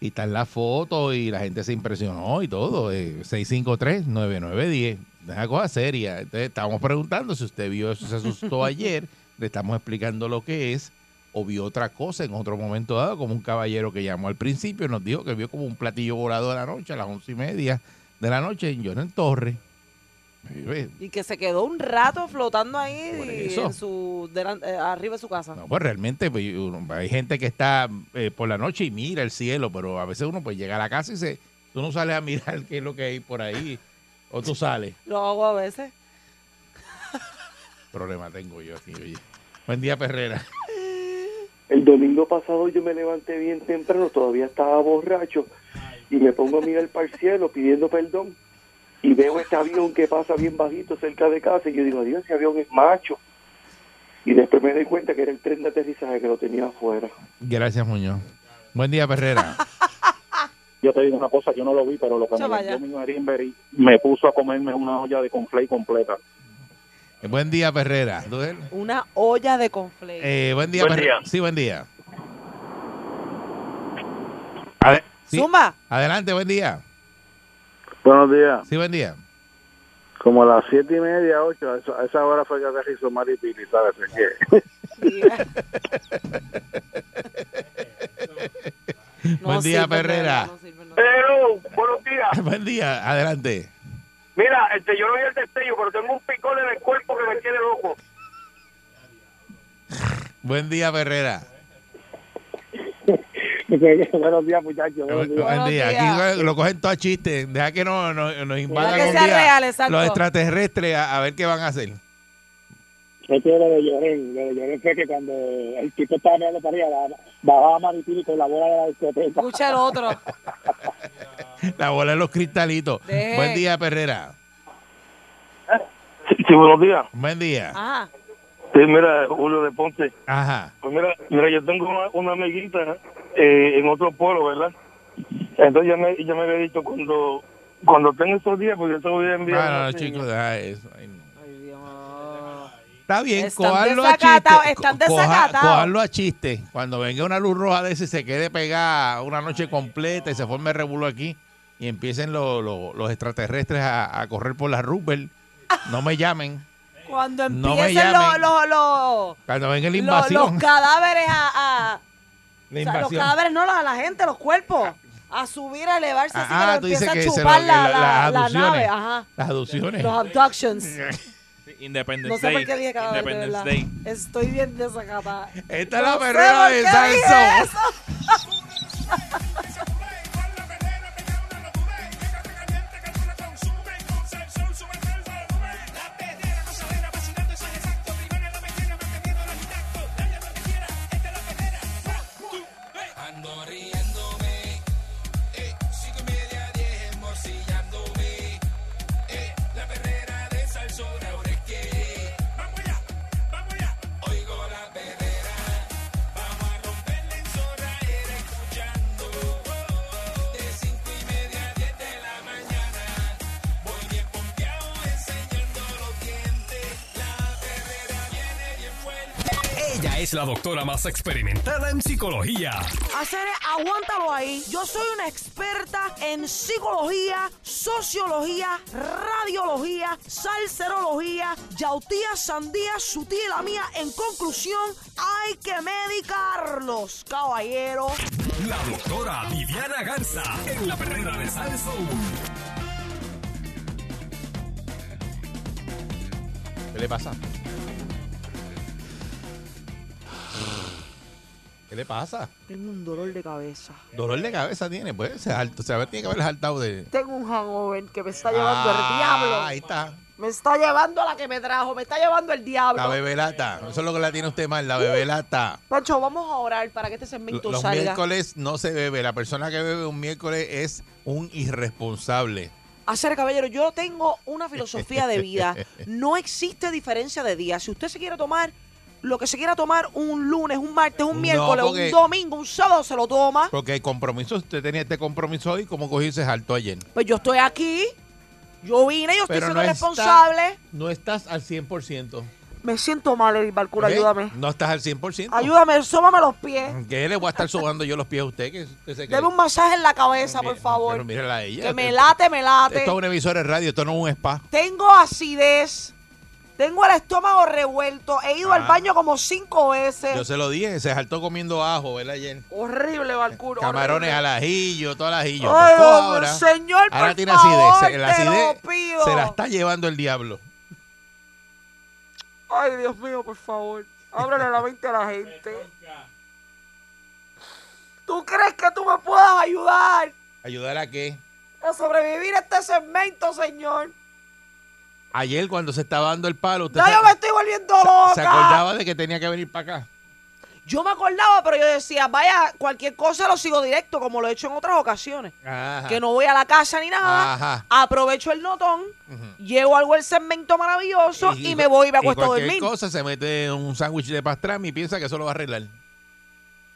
Speaker 2: Y está en la foto y la gente se impresionó y todo. Eh, 653-9910. Una cosa seria. Entonces, estamos preguntando si usted vio eso, se asustó [LAUGHS] ayer. Le estamos explicando lo que es. O vio otra cosa en otro momento dado, como un caballero que llamó al principio, nos dijo que vio como un platillo volado de la noche a las once y media de la noche en Jonel Torres. Y
Speaker 3: que se quedó un rato flotando ahí en su, delan- eh, arriba de su casa.
Speaker 2: No, pues realmente pues, uno- hay gente que está eh, por la noche y mira el cielo, pero a veces uno pues llega a la casa y se, tú no sales a mirar [LAUGHS] qué es lo que hay por ahí, o tú sales.
Speaker 3: Lo hago a veces.
Speaker 2: Problema tengo yo aquí, oye. Buen día, Perrera.
Speaker 19: El domingo pasado yo me levanté bien temprano, todavía estaba borracho, y me pongo a mirar para el cielo pidiendo perdón. Y veo este avión que pasa bien bajito cerca de casa, y yo digo, Dios, ese avión es macho. Y después me doy cuenta que era el tren de aterrizaje que lo tenía afuera.
Speaker 2: Gracias, Muñoz. Buen día, Perrera. [LAUGHS]
Speaker 9: Yo te digo una cosa, yo no lo vi, pero lo que
Speaker 3: Yo
Speaker 9: me
Speaker 3: vaya.
Speaker 9: vendió mi Marimberry me puso a comerme una olla de conflay completa.
Speaker 2: Buen día, Perrera.
Speaker 3: Una olla de conflay.
Speaker 2: Eh, buen día,
Speaker 9: Buen
Speaker 2: Perrera.
Speaker 9: día.
Speaker 2: Sí, buen día. Ade- sí,
Speaker 3: Zumba.
Speaker 2: Adelante, buen día.
Speaker 20: Buenos días.
Speaker 2: Sí, buen día.
Speaker 20: Como a las siete y media, ocho, a esa, a esa hora fue que aterrizó Maripili, ¿sabes? Es que- [LAUGHS]
Speaker 2: buen día, Perrera.
Speaker 10: Hello, buenos días. [LAUGHS]
Speaker 2: Buen día, adelante.
Speaker 10: Mira, este, yo no vi el destello, pero tengo un picón en el cuerpo que me tiene loco.
Speaker 2: Buen día, Ferrera. [LAUGHS]
Speaker 14: Buenos días, muchachos. Buenos días.
Speaker 2: Buen día. Aquí lo cogen todo a chiste. Deja que no, no- nos invadan un día
Speaker 3: real,
Speaker 2: los extraterrestres a, a ver qué van a hacer.
Speaker 14: Es que lo de Llorén, lo de Llorén fue que cuando el tipo estaba mirando para arriba, bajaba- Maripili con la bola de la discoteca.
Speaker 3: Escucha el otro. [LAUGHS]
Speaker 2: La bola de los cristalitos.
Speaker 3: Deje.
Speaker 2: Buen día, Ferrera.
Speaker 10: Sí, buenos días.
Speaker 2: Buen día.
Speaker 3: Ajá.
Speaker 10: Sí, mira, Julio de Ponce.
Speaker 2: Ajá.
Speaker 10: Pues mira, mira yo tengo una, una amiguita eh, en otro pueblo, ¿verdad? Entonces ya me, ya me había dicho cuando cuando tenga esos días, porque yo voy a enviar.
Speaker 2: No, chicos, deja eso. Ay, no. Está bien,
Speaker 3: Están
Speaker 2: cojarlo a chiste.
Speaker 3: están
Speaker 2: co- coja-
Speaker 3: desacatados.
Speaker 2: cojarlo a chiste. Cuando venga una luz roja de ese, se quede pegada una noche completa y se forme el revuelo aquí y empiecen los- los- los extraterrestres a, a correr por la Rupert. No me llamen.
Speaker 3: Cuando
Speaker 2: No me
Speaker 3: empiecen los,
Speaker 2: llamen.
Speaker 3: los, los,
Speaker 2: Cuando venga la invasión.
Speaker 3: los cadáveres a... a-
Speaker 2: La
Speaker 3: o sea, los
Speaker 2: invasión.
Speaker 3: cadáveres, no, la, la gente, los cuerpos. A subir, a elevarse, así
Speaker 2: Ah,
Speaker 3: que
Speaker 2: tú dices
Speaker 3: empieza a
Speaker 2: que se
Speaker 3: chupar
Speaker 2: lo-
Speaker 3: la,
Speaker 2: la-
Speaker 3: la,
Speaker 2: las
Speaker 3: la nave. Ajá.
Speaker 2: Las abducciones.
Speaker 3: Los abductions. [LAUGHS]
Speaker 4: Sí, Independence
Speaker 3: No sé
Speaker 4: Day.
Speaker 3: por qué dije cadáver, de
Speaker 4: Independence
Speaker 3: verdad.
Speaker 4: Day.
Speaker 3: Estoy bien desacatada.
Speaker 2: Esta es
Speaker 3: No
Speaker 2: la
Speaker 3: sé
Speaker 2: perrera
Speaker 3: por
Speaker 2: de
Speaker 3: qué eso. [LAUGHS]
Speaker 11: doctora más experimentada en psicología.
Speaker 3: Hacer, aguántalo ahí. Yo soy una experta en psicología, sociología, radiología, salserología, yautía, sandía, su tía y la mía. En conclusión, hay que medicarlos, caballero.
Speaker 11: La doctora Viviana Garza en la perrera de Salso.
Speaker 2: ¿Qué le pasa? ¿Qué le pasa?
Speaker 3: Tengo un dolor de cabeza.
Speaker 2: Dolor de cabeza tiene, pues. Se, alto, se tiene que haber saltado de.
Speaker 3: Tengo un hangover que me está llevando el
Speaker 2: Ah,
Speaker 3: diablo.
Speaker 2: Ahí está.
Speaker 3: Me está llevando a la que me trajo, me está llevando el diablo.
Speaker 2: La bebelata. Eso es lo que la tiene usted mal, la bebelata.
Speaker 3: Pancho, vamos a orar para que este segmento
Speaker 2: Los
Speaker 3: salga.
Speaker 2: miércoles no se bebe. La persona que bebe un miércoles es un irresponsable.
Speaker 3: Hacer caballero, yo tengo una filosofía de vida. [LAUGHS] No existe diferencia de día. Si usted se quiere tomar lo que se quiera tomar un lunes, un martes, un
Speaker 2: No,
Speaker 3: miércoles,
Speaker 2: porque-
Speaker 3: un domingo, un sábado, se lo toma.
Speaker 2: Porque el compromiso, usted tenía este compromiso hoy, y se saltó ayer.
Speaker 3: Pues yo estoy aquí, yo vine, yo estoy
Speaker 2: Pero
Speaker 3: siendo
Speaker 2: no está-
Speaker 3: responsable.
Speaker 2: No estás al 100%.
Speaker 3: Me siento mal, Eric ayúdame.
Speaker 2: No estás al 100%.
Speaker 3: Ayúdame, sóbame los pies.
Speaker 2: ¿Qué le voy a estar sobando yo los pies a usted? Que usted?
Speaker 3: Deme un masaje en la cabeza, por favor.
Speaker 2: Pero mírala a ella.
Speaker 3: Que me late, me late.
Speaker 2: Esto es un emisor de radio, esto no es un spa.
Speaker 3: Tengo acidez. Tengo el estómago revuelto. He ido al
Speaker 2: Ah.
Speaker 3: baño como cinco veces.
Speaker 2: Yo se lo dije, se saltó comiendo ajo, ¿verdad, ayer?
Speaker 3: Horrible, Balcuro.
Speaker 2: Camarones al ajillo, todo al ajillo.
Speaker 3: Ay,
Speaker 2: Pues, ahora.
Speaker 3: señor,
Speaker 2: ahora
Speaker 3: por
Speaker 2: tiene
Speaker 3: favor,
Speaker 2: acidez. Se- La
Speaker 3: te lo
Speaker 2: acidez
Speaker 3: pido.
Speaker 2: se la está llevando el diablo.
Speaker 3: Ay, Dios mío, por favor. Ábrele la mente a la gente. ¿Tú crees que tú me puedas ayudar
Speaker 2: ¿Ayudar a qué?
Speaker 3: a sobrevivir a este segmento, señor?
Speaker 2: Ayer cuando se estaba dando el palo, usted se,
Speaker 3: yo me estoy volviendo loca.
Speaker 2: se acordaba de que tenía que venir para acá.
Speaker 3: Yo me acordaba, pero yo decía, vaya, cualquier cosa lo sigo directo, como lo he hecho en otras ocasiones.
Speaker 2: Ajá.
Speaker 3: Que no voy a la casa ni nada.
Speaker 2: Ajá.
Speaker 3: Aprovecho el notón, llego algo el segmento maravilloso y, me voy y me acuesto a
Speaker 2: cualquier
Speaker 3: dormir.
Speaker 2: cosa se mete un sándwich de pastrami y piensa que eso lo va a arreglar.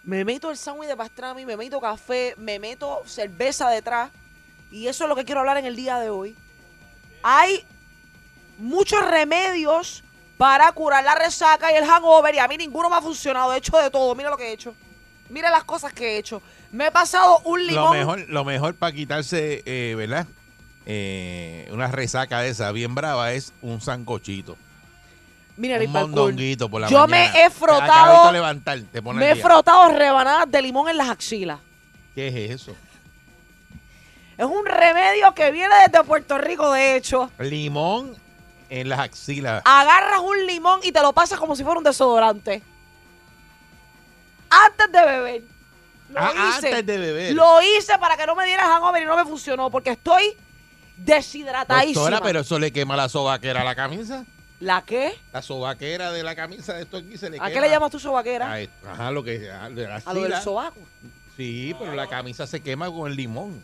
Speaker 3: Me meto el sándwich de pastrami, me meto café, me meto cerveza detrás. Y eso es lo que quiero hablar en el día de hoy. Hay muchos remedios para curar la resaca y el hangover y a mí ninguno me ha funcionado. He hecho de todo. Mira lo que he hecho. Mira las cosas que he hecho. Me he pasado un
Speaker 2: Lo
Speaker 3: limón.
Speaker 2: mejor, lo mejor para quitarse, eh, ¿verdad? Eh, una resaca de esa bien brava es un sancochito.
Speaker 3: Mira,
Speaker 2: un
Speaker 3: Rick Balcour,
Speaker 2: mondonguito por la
Speaker 3: Yo
Speaker 2: mañana.
Speaker 3: me he frotado.
Speaker 2: a levantar, te
Speaker 3: Me he frotado rebanadas de limón en las axilas.
Speaker 2: ¿Qué es eso?
Speaker 3: Es un remedio que viene desde Puerto Rico, de hecho.
Speaker 2: Limón en las axilas.
Speaker 3: Agarras un limón y te lo pasas como si fuera un desodorante. Antes de beber. Lo
Speaker 2: Ah,
Speaker 3: hice.
Speaker 2: antes de beber.
Speaker 3: Lo hice para que no me diera hangover y no me funcionó porque estoy deshidratadísima.
Speaker 2: Doctora, pero eso le quema la sobaquera a la camisa.
Speaker 3: ¿La qué?
Speaker 2: La sobaquera de la camisa de esto aquí se le
Speaker 3: ¿A
Speaker 2: quema.
Speaker 3: qué le llamas tú sobaquera?
Speaker 2: Ay, Ajá, lo que a,
Speaker 3: A lo del sobaco.
Speaker 2: Sí, pero la camisa se quema con el limón.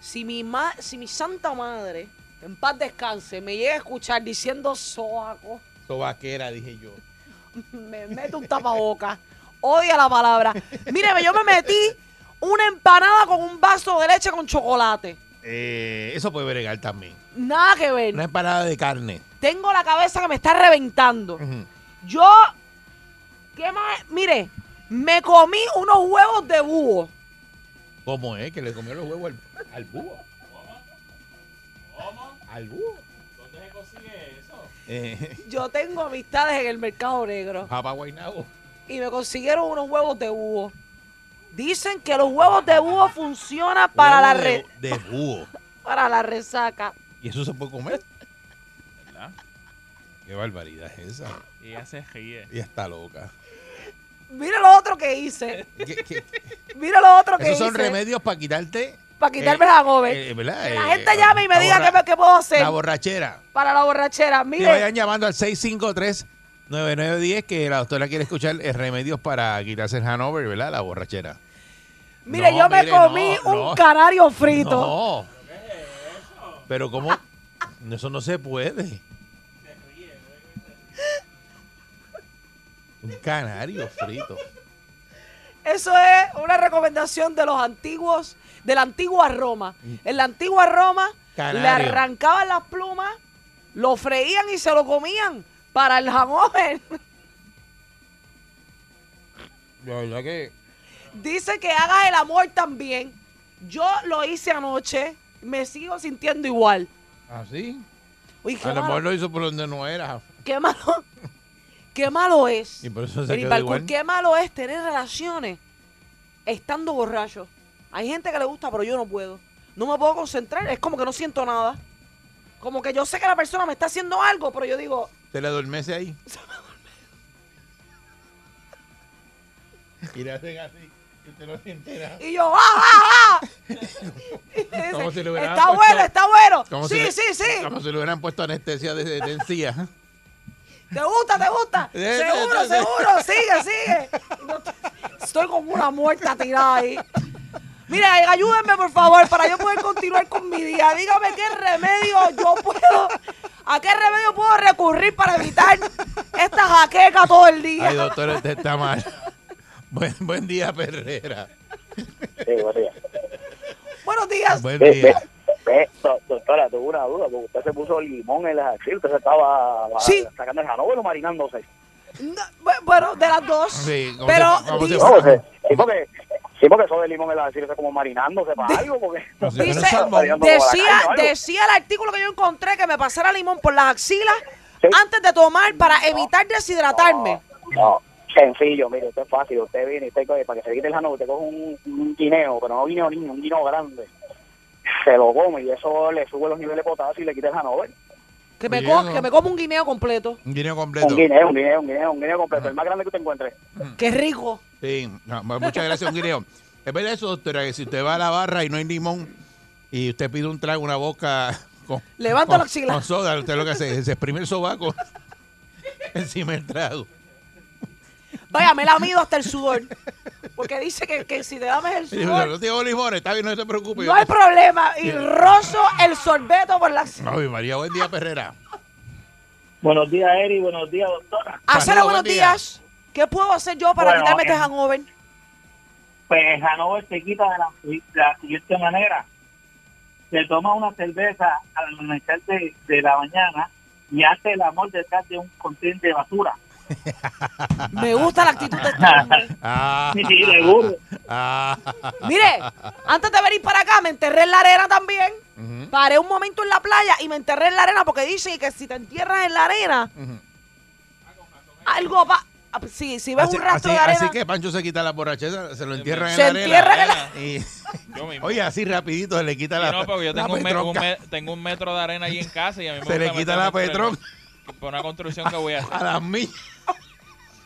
Speaker 3: Si mi, ma- si mi santa madre, en paz descanse, me llega a escuchar diciendo sobaco,
Speaker 2: Sobaquera, dije yo. [LAUGHS]
Speaker 3: me mete un tapaboca. Odia la palabra. Míreme, yo me metí una empanada con un vaso de leche con chocolate.
Speaker 2: Eh, eso puede bregar también.
Speaker 3: Nada que ver.
Speaker 2: Una empanada de carne.
Speaker 3: Tengo la cabeza que me está reventando. Yo, ¿qué más? Mire, me comí unos huevos de búho.
Speaker 2: ¿Cómo es? Que le comió los huevos al, al búho. Al búho.
Speaker 4: ¿Dónde se consigue eso?
Speaker 2: Eh,
Speaker 3: Yo tengo amistades en el mercado negro
Speaker 2: Guaynabo.
Speaker 3: y me consiguieron unos huevos de búho. Dicen que los huevos de búho funcionan para la, re-
Speaker 2: de, de búho. [LAUGHS]
Speaker 3: para la resaca.
Speaker 2: ¿Y eso se puede comer?
Speaker 4: ¿Verdad?
Speaker 2: Qué barbaridad es esa.
Speaker 4: Y ella se ríe.
Speaker 2: Y está loca.
Speaker 3: Mira lo otro que hice.
Speaker 2: ¿Qué- qué-
Speaker 3: Mira lo otro que
Speaker 2: Esos son
Speaker 3: hice.
Speaker 2: remedios para quitarte.
Speaker 3: Para quitarme
Speaker 2: eh,
Speaker 3: el hangover.
Speaker 2: eh, ¿verdad?
Speaker 3: Que la
Speaker 2: Eh,
Speaker 3: gente llame y me
Speaker 2: la
Speaker 3: diga qué, puedo hacer
Speaker 2: La borrachera.
Speaker 3: para la borrachera.
Speaker 2: Que
Speaker 3: Mire,
Speaker 2: vayan llamando al 653-9910 que la doctora quiere escuchar eh, remedios para quitarse el Hanover, ¿verdad? La borrachera.
Speaker 3: mire,
Speaker 2: No,
Speaker 3: yo me
Speaker 2: mire,
Speaker 3: comí
Speaker 2: no,
Speaker 3: un
Speaker 2: no.
Speaker 3: canario frito.
Speaker 2: No. Pero ¿cómo? Eso no se puede. Un canario frito.
Speaker 3: Eso es una recomendación de los antiguos, de la antigua Roma. En la antigua Roma le arrancaban las plumas, lo freían y se lo comían para el hangover. [LAUGHS]
Speaker 2: La verdad que.
Speaker 3: Dice que hagas el amor también. Yo lo hice anoche, me sigo sintiendo igual.
Speaker 2: ¿Así?
Speaker 3: Uy, qué
Speaker 2: A lo
Speaker 3: malo,
Speaker 2: mejor lo hizo por donde no era.
Speaker 3: qué malo, [LAUGHS] qué malo es.
Speaker 2: Y por eso se quedó igual.
Speaker 3: qué malo es tener relaciones estando borracho. Hay gente que le gusta, pero yo no puedo. No me puedo concentrar, es como que no siento nada. Como que yo sé que la persona me está haciendo algo, pero yo digo,
Speaker 2: ¿Te le adormece ahí? [LAUGHS] Y le hacen así. Y usted no se entera.
Speaker 3: y yo, ¡ah, ah, ah! [LAUGHS] Me dice,
Speaker 2: si
Speaker 3: está
Speaker 2: puesto-
Speaker 3: bueno, está bueno. Sí,
Speaker 2: si
Speaker 3: sí, sí.
Speaker 2: Como si le hubieran puesto anestesia de, de, encía. [LAUGHS]
Speaker 3: ¿Te gusta, te gusta? Seguro, seguro, sigue, sigue. No Estoy como una muerta tirada ahí. Mira, eh, ayúdenme por favor para yo poder continuar con mi día. Dígame qué remedio yo puedo, a qué remedio puedo recurrir para evitar esta jaqueca todo el día.
Speaker 2: Ay, doctor, usted está mal. Buen, buen día, Perrera.
Speaker 3: Buenos días.
Speaker 2: Buen
Speaker 7: Ve, ve,
Speaker 2: día.
Speaker 7: ve, do- doctora, tuve una duda, porque usted se puso limón en las axilas, usted se estaba
Speaker 3: Sí.
Speaker 7: sacando el janover o marinándose.
Speaker 3: No, bu- bueno, de las dos.
Speaker 2: Sí,
Speaker 3: Pero dice,
Speaker 7: No, porque, sí, porque, eso de limón en las axilas es como marinándose para algo, porque... [LAUGHS]
Speaker 3: Dice- [LAUGHS] decía, decía el artículo que yo encontré que me pasara limón por las axilas antes de tomar para evitar deshidratarme.
Speaker 7: No, sencillo, mire, esto es fácil. Usted viene y usted coge, para que se quite el janover, usted coge un, un guineo, pero no guineo niño, un guineo grande. Se lo come y eso le sube los niveles de potasio y le quita el janover.
Speaker 3: Que me, co- que me como un guineo completo.
Speaker 2: Un guineo completo.
Speaker 7: Un guineo, un guineo, un guineo, un guineo completo, el más grande que usted encuentre.
Speaker 3: Qué rico.
Speaker 2: Sí, no, mu- muchas gracias, un guineo. Es verdad eso, doctora, que si usted va a la barra y no hay limón y usted pide un trago, una boca [LAUGHS] con,
Speaker 3: Levanta
Speaker 2: con-
Speaker 3: la
Speaker 2: con soda, usted lo que hace es exprime el sobaco [LAUGHS] encima del trago.
Speaker 3: Vaya, me la mido hasta el sudor. Porque dice que, que si te lames el sudor,
Speaker 2: no tengo limones, está bien, no se preocupe.
Speaker 3: no hay problema. Y rozo el sorbeto por la...
Speaker 2: Ay, María, buen día, Perrera.
Speaker 21: Buenos días, Eri. Buenos días, doctora.
Speaker 3: Hacer
Speaker 2: Paneo,
Speaker 3: buenos
Speaker 2: buen día.
Speaker 3: días. ¿Qué puedo hacer yo para
Speaker 21: Bueno,
Speaker 3: quitarme este hangover?
Speaker 21: Pues Hanover se quita de la, de la siguiente manera. Se toma una cerveza al amanecer de, de la mañana y hace el amor detrás de un contenedor de basura. [LAUGHS]
Speaker 3: Me gusta la actitud de este hombre.
Speaker 2: Ah,
Speaker 21: Sí, [LAUGHS] sí, seguro.
Speaker 2: ah,
Speaker 3: Mire, antes de venir para acá me enterré en la arena también. Paré un momento en la playa y me enterré en la arena porque dicen que si te entierras en la arena, algo va... Sí, si ves
Speaker 2: Así,
Speaker 3: un rastro
Speaker 2: así-
Speaker 3: de arena...
Speaker 2: así que Pancho se quita la borrachera, se lo entierran en
Speaker 3: Se
Speaker 2: la arena.
Speaker 3: entierra en la- [LAUGHS]
Speaker 2: Y [LAUGHS]
Speaker 4: Yo mismo.
Speaker 2: Oye, así rapidito se le quita
Speaker 4: Sí,
Speaker 2: la,
Speaker 4: no, porque yo tengo un, me- un
Speaker 2: petronca.
Speaker 4: me- tengo un metro de arena ahí en casa y a mí me
Speaker 2: Se le quita la
Speaker 4: los- Por una construcción que voy a [LAUGHS] hacer.
Speaker 2: A las millas.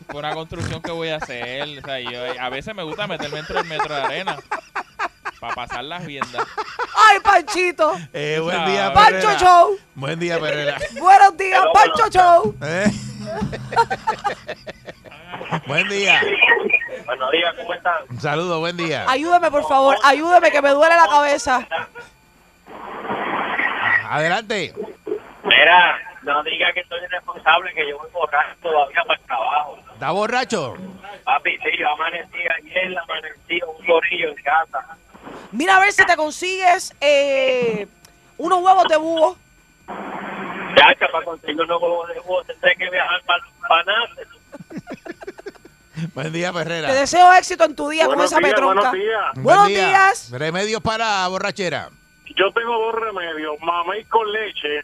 Speaker 4: Por una construcción que voy a hacer. O sea, yo, a veces me gusta meterme entre el metro de arena. Para pasar las viendas.
Speaker 3: ¡Ay, Panchito!
Speaker 2: Eh, buen día,
Speaker 3: Pancho
Speaker 2: Perrera.
Speaker 3: Show.
Speaker 2: Buen día, Perrera.
Speaker 3: Buenos días, Pancho Show.
Speaker 2: Eh. Buen día.
Speaker 14: Buenos días, ¿cómo están?
Speaker 2: Un saludo, buen día.
Speaker 3: Ayúdame, por favor. Ayúdame, que me duele la cabeza.
Speaker 2: Adelante.
Speaker 14: Mira, no diga que soy irresponsable, que yo voy borracho todavía para el trabajo.
Speaker 2: ¿Está borracho?
Speaker 14: Papi, sí, yo amanecí ayer, amanecí un gorillo en casa.
Speaker 3: Mira a ver si te consigues eh, unos huevos de búho.
Speaker 14: Chacha, para conseguir unos huevos de búho tendré que viajar para Panate. [LAUGHS]
Speaker 2: Buen día, Perrera.
Speaker 3: Te deseo éxito en tu día con esa
Speaker 9: días,
Speaker 3: petronca.
Speaker 9: buenos días.
Speaker 3: Buenos
Speaker 2: Buen día.
Speaker 3: días.
Speaker 2: Remedios para borrachera.
Speaker 9: Yo tengo dos remedios, mamey con leche.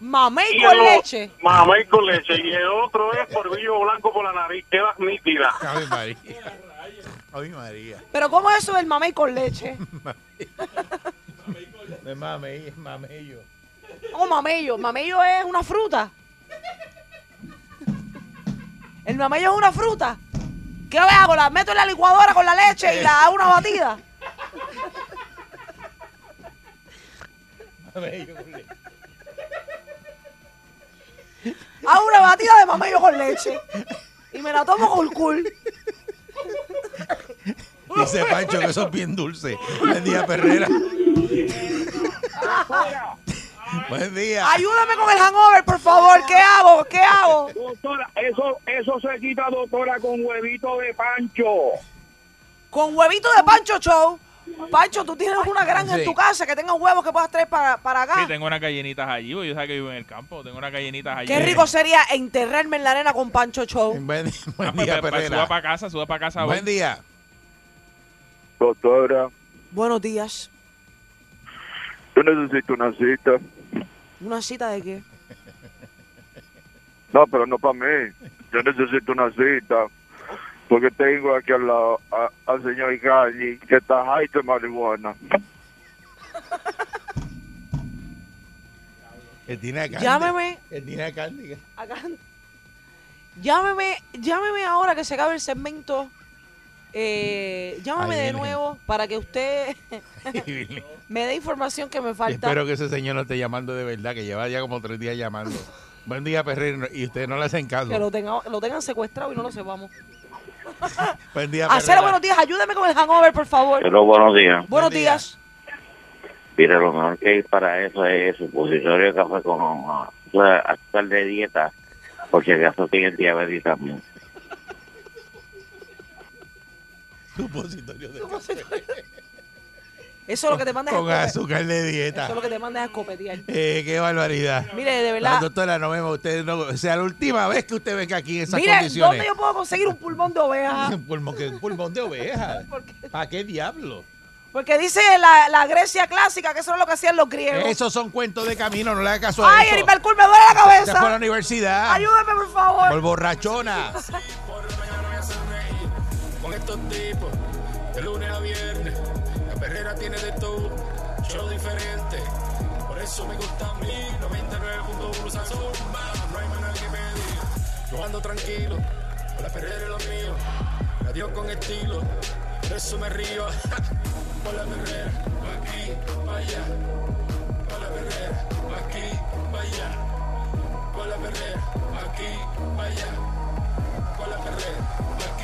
Speaker 3: Mamey
Speaker 9: y
Speaker 3: con
Speaker 9: el o-
Speaker 3: leche.
Speaker 9: Mamey con leche. Y el otro es polvillo blanco por la nariz, queda nítida.
Speaker 2: Ay, María. Ay, María.
Speaker 3: Pero ¿cómo es eso del mamey con leche?
Speaker 2: No es mamey, es mamello.
Speaker 3: Oh, mamello. Mamello es una fruta. El mamello es una fruta. ¿Qué hago? ¿La meto en la licuadora con la leche y la hago una batida?
Speaker 2: Mamello con leche.
Speaker 3: Hago una batida de mamello con leche. Y me la tomo con cool.
Speaker 2: Dice Pancho que eso es bien dulce. Buen día, Perrera. Buen día.
Speaker 3: Ayúdame con el hangover, por favor. ¿Qué hago? ¿Qué hago?
Speaker 14: Doctora, eso, eso se quita, doctora, con huevito de pancho.
Speaker 3: Con huevito de Pancho Show. Pancho, tú tienes una granja en tu casa que tenga huevos que puedas traer para, para acá.
Speaker 4: Sí, tengo unas gallinitas allí, yo sé que vivo en el campo. Tengo unas gallinitas allí.
Speaker 3: Qué rico sería enterrarme en la arena con Pancho Show.
Speaker 2: Buen,
Speaker 4: Ah, pues,
Speaker 2: día,
Speaker 4: pues. Suba para casa, suba para casa.
Speaker 2: Buen día.
Speaker 5: Doctora,
Speaker 3: Buenos días.
Speaker 5: yo necesito una cita.
Speaker 3: ¿Una cita de qué?
Speaker 5: No, pero no para mí. Yo necesito una cita. Porque tengo aquí al lado a- al señor Galli, que está high de marihuana. [LAUGHS]
Speaker 2: Que tiene a Candy.
Speaker 3: Llámeme.
Speaker 2: Que tiene a Candy.
Speaker 3: Acá. Llámeme, llámeme ahora que se acabe el segmento. Eh, llámame de nuevo para que usted [LAUGHS] me dé información que me falta.
Speaker 2: Espero que ese señor no esté llamando de verdad, que lleva ya como tres días llamando. [LAUGHS] Buen día, Perrera. Y ustedes no le hacen caso.
Speaker 3: Que lo, tenga, lo tengan secuestrado y no lo sepamos. [LAUGHS]
Speaker 2: Buen día,
Speaker 3: Hacer buenos días, ayúdeme con el hangover, por favor.
Speaker 13: Pero buenos días.
Speaker 3: Buenos días.
Speaker 13: Mira, lo mejor que hay para eso es supositorio de café con uh, azúcar de dieta, porque acaso tienen diabetes también.
Speaker 2: Supositorio de
Speaker 3: Eso es lo que te manda es
Speaker 2: Con azúcar de
Speaker 3: Eso
Speaker 2: dieta.
Speaker 3: es lo que te manda es escopetear.
Speaker 2: Eh, qué barbaridad.
Speaker 3: Mire, de
Speaker 2: La
Speaker 3: verdad.
Speaker 2: doctora, no vemos. Usted no, o sea, la última vez que usted venga aquí en esas
Speaker 3: Mire,
Speaker 2: condiciones.
Speaker 3: ¿dónde yo puedo conseguir un pulmón de oveja? [LAUGHS]
Speaker 2: Un pulmón, un pulmón de oveja. [LAUGHS] ¿Para qué diablo?
Speaker 3: Porque dice la, la Grecia clásica que eso es lo que hacían los griegos.
Speaker 2: Esos son cuentos de camino, no le haga caso a
Speaker 3: Ay,
Speaker 2: eso.
Speaker 3: Heribercourt, me duele la
Speaker 2: Se fue a la
Speaker 3: cabeza.
Speaker 2: universidad.
Speaker 3: Ayúdame, por favor.
Speaker 2: Por borrachona. [LAUGHS]
Speaker 1: estos tipos, de lunes a viernes. La perrera tiene de todo, show diferente. Por eso me gusta a mí, 99.1 Sazón, no hay nadie que me. Yo ando tranquilo, con la perrera es lo mío. Radio con estilo, por eso me río. [LAUGHS] Por la perrera, aquí, pa' allá. Por la perrera, aquí, pa' allá. Por la perrera, aquí, pa' allá. Por la perrera, aquí.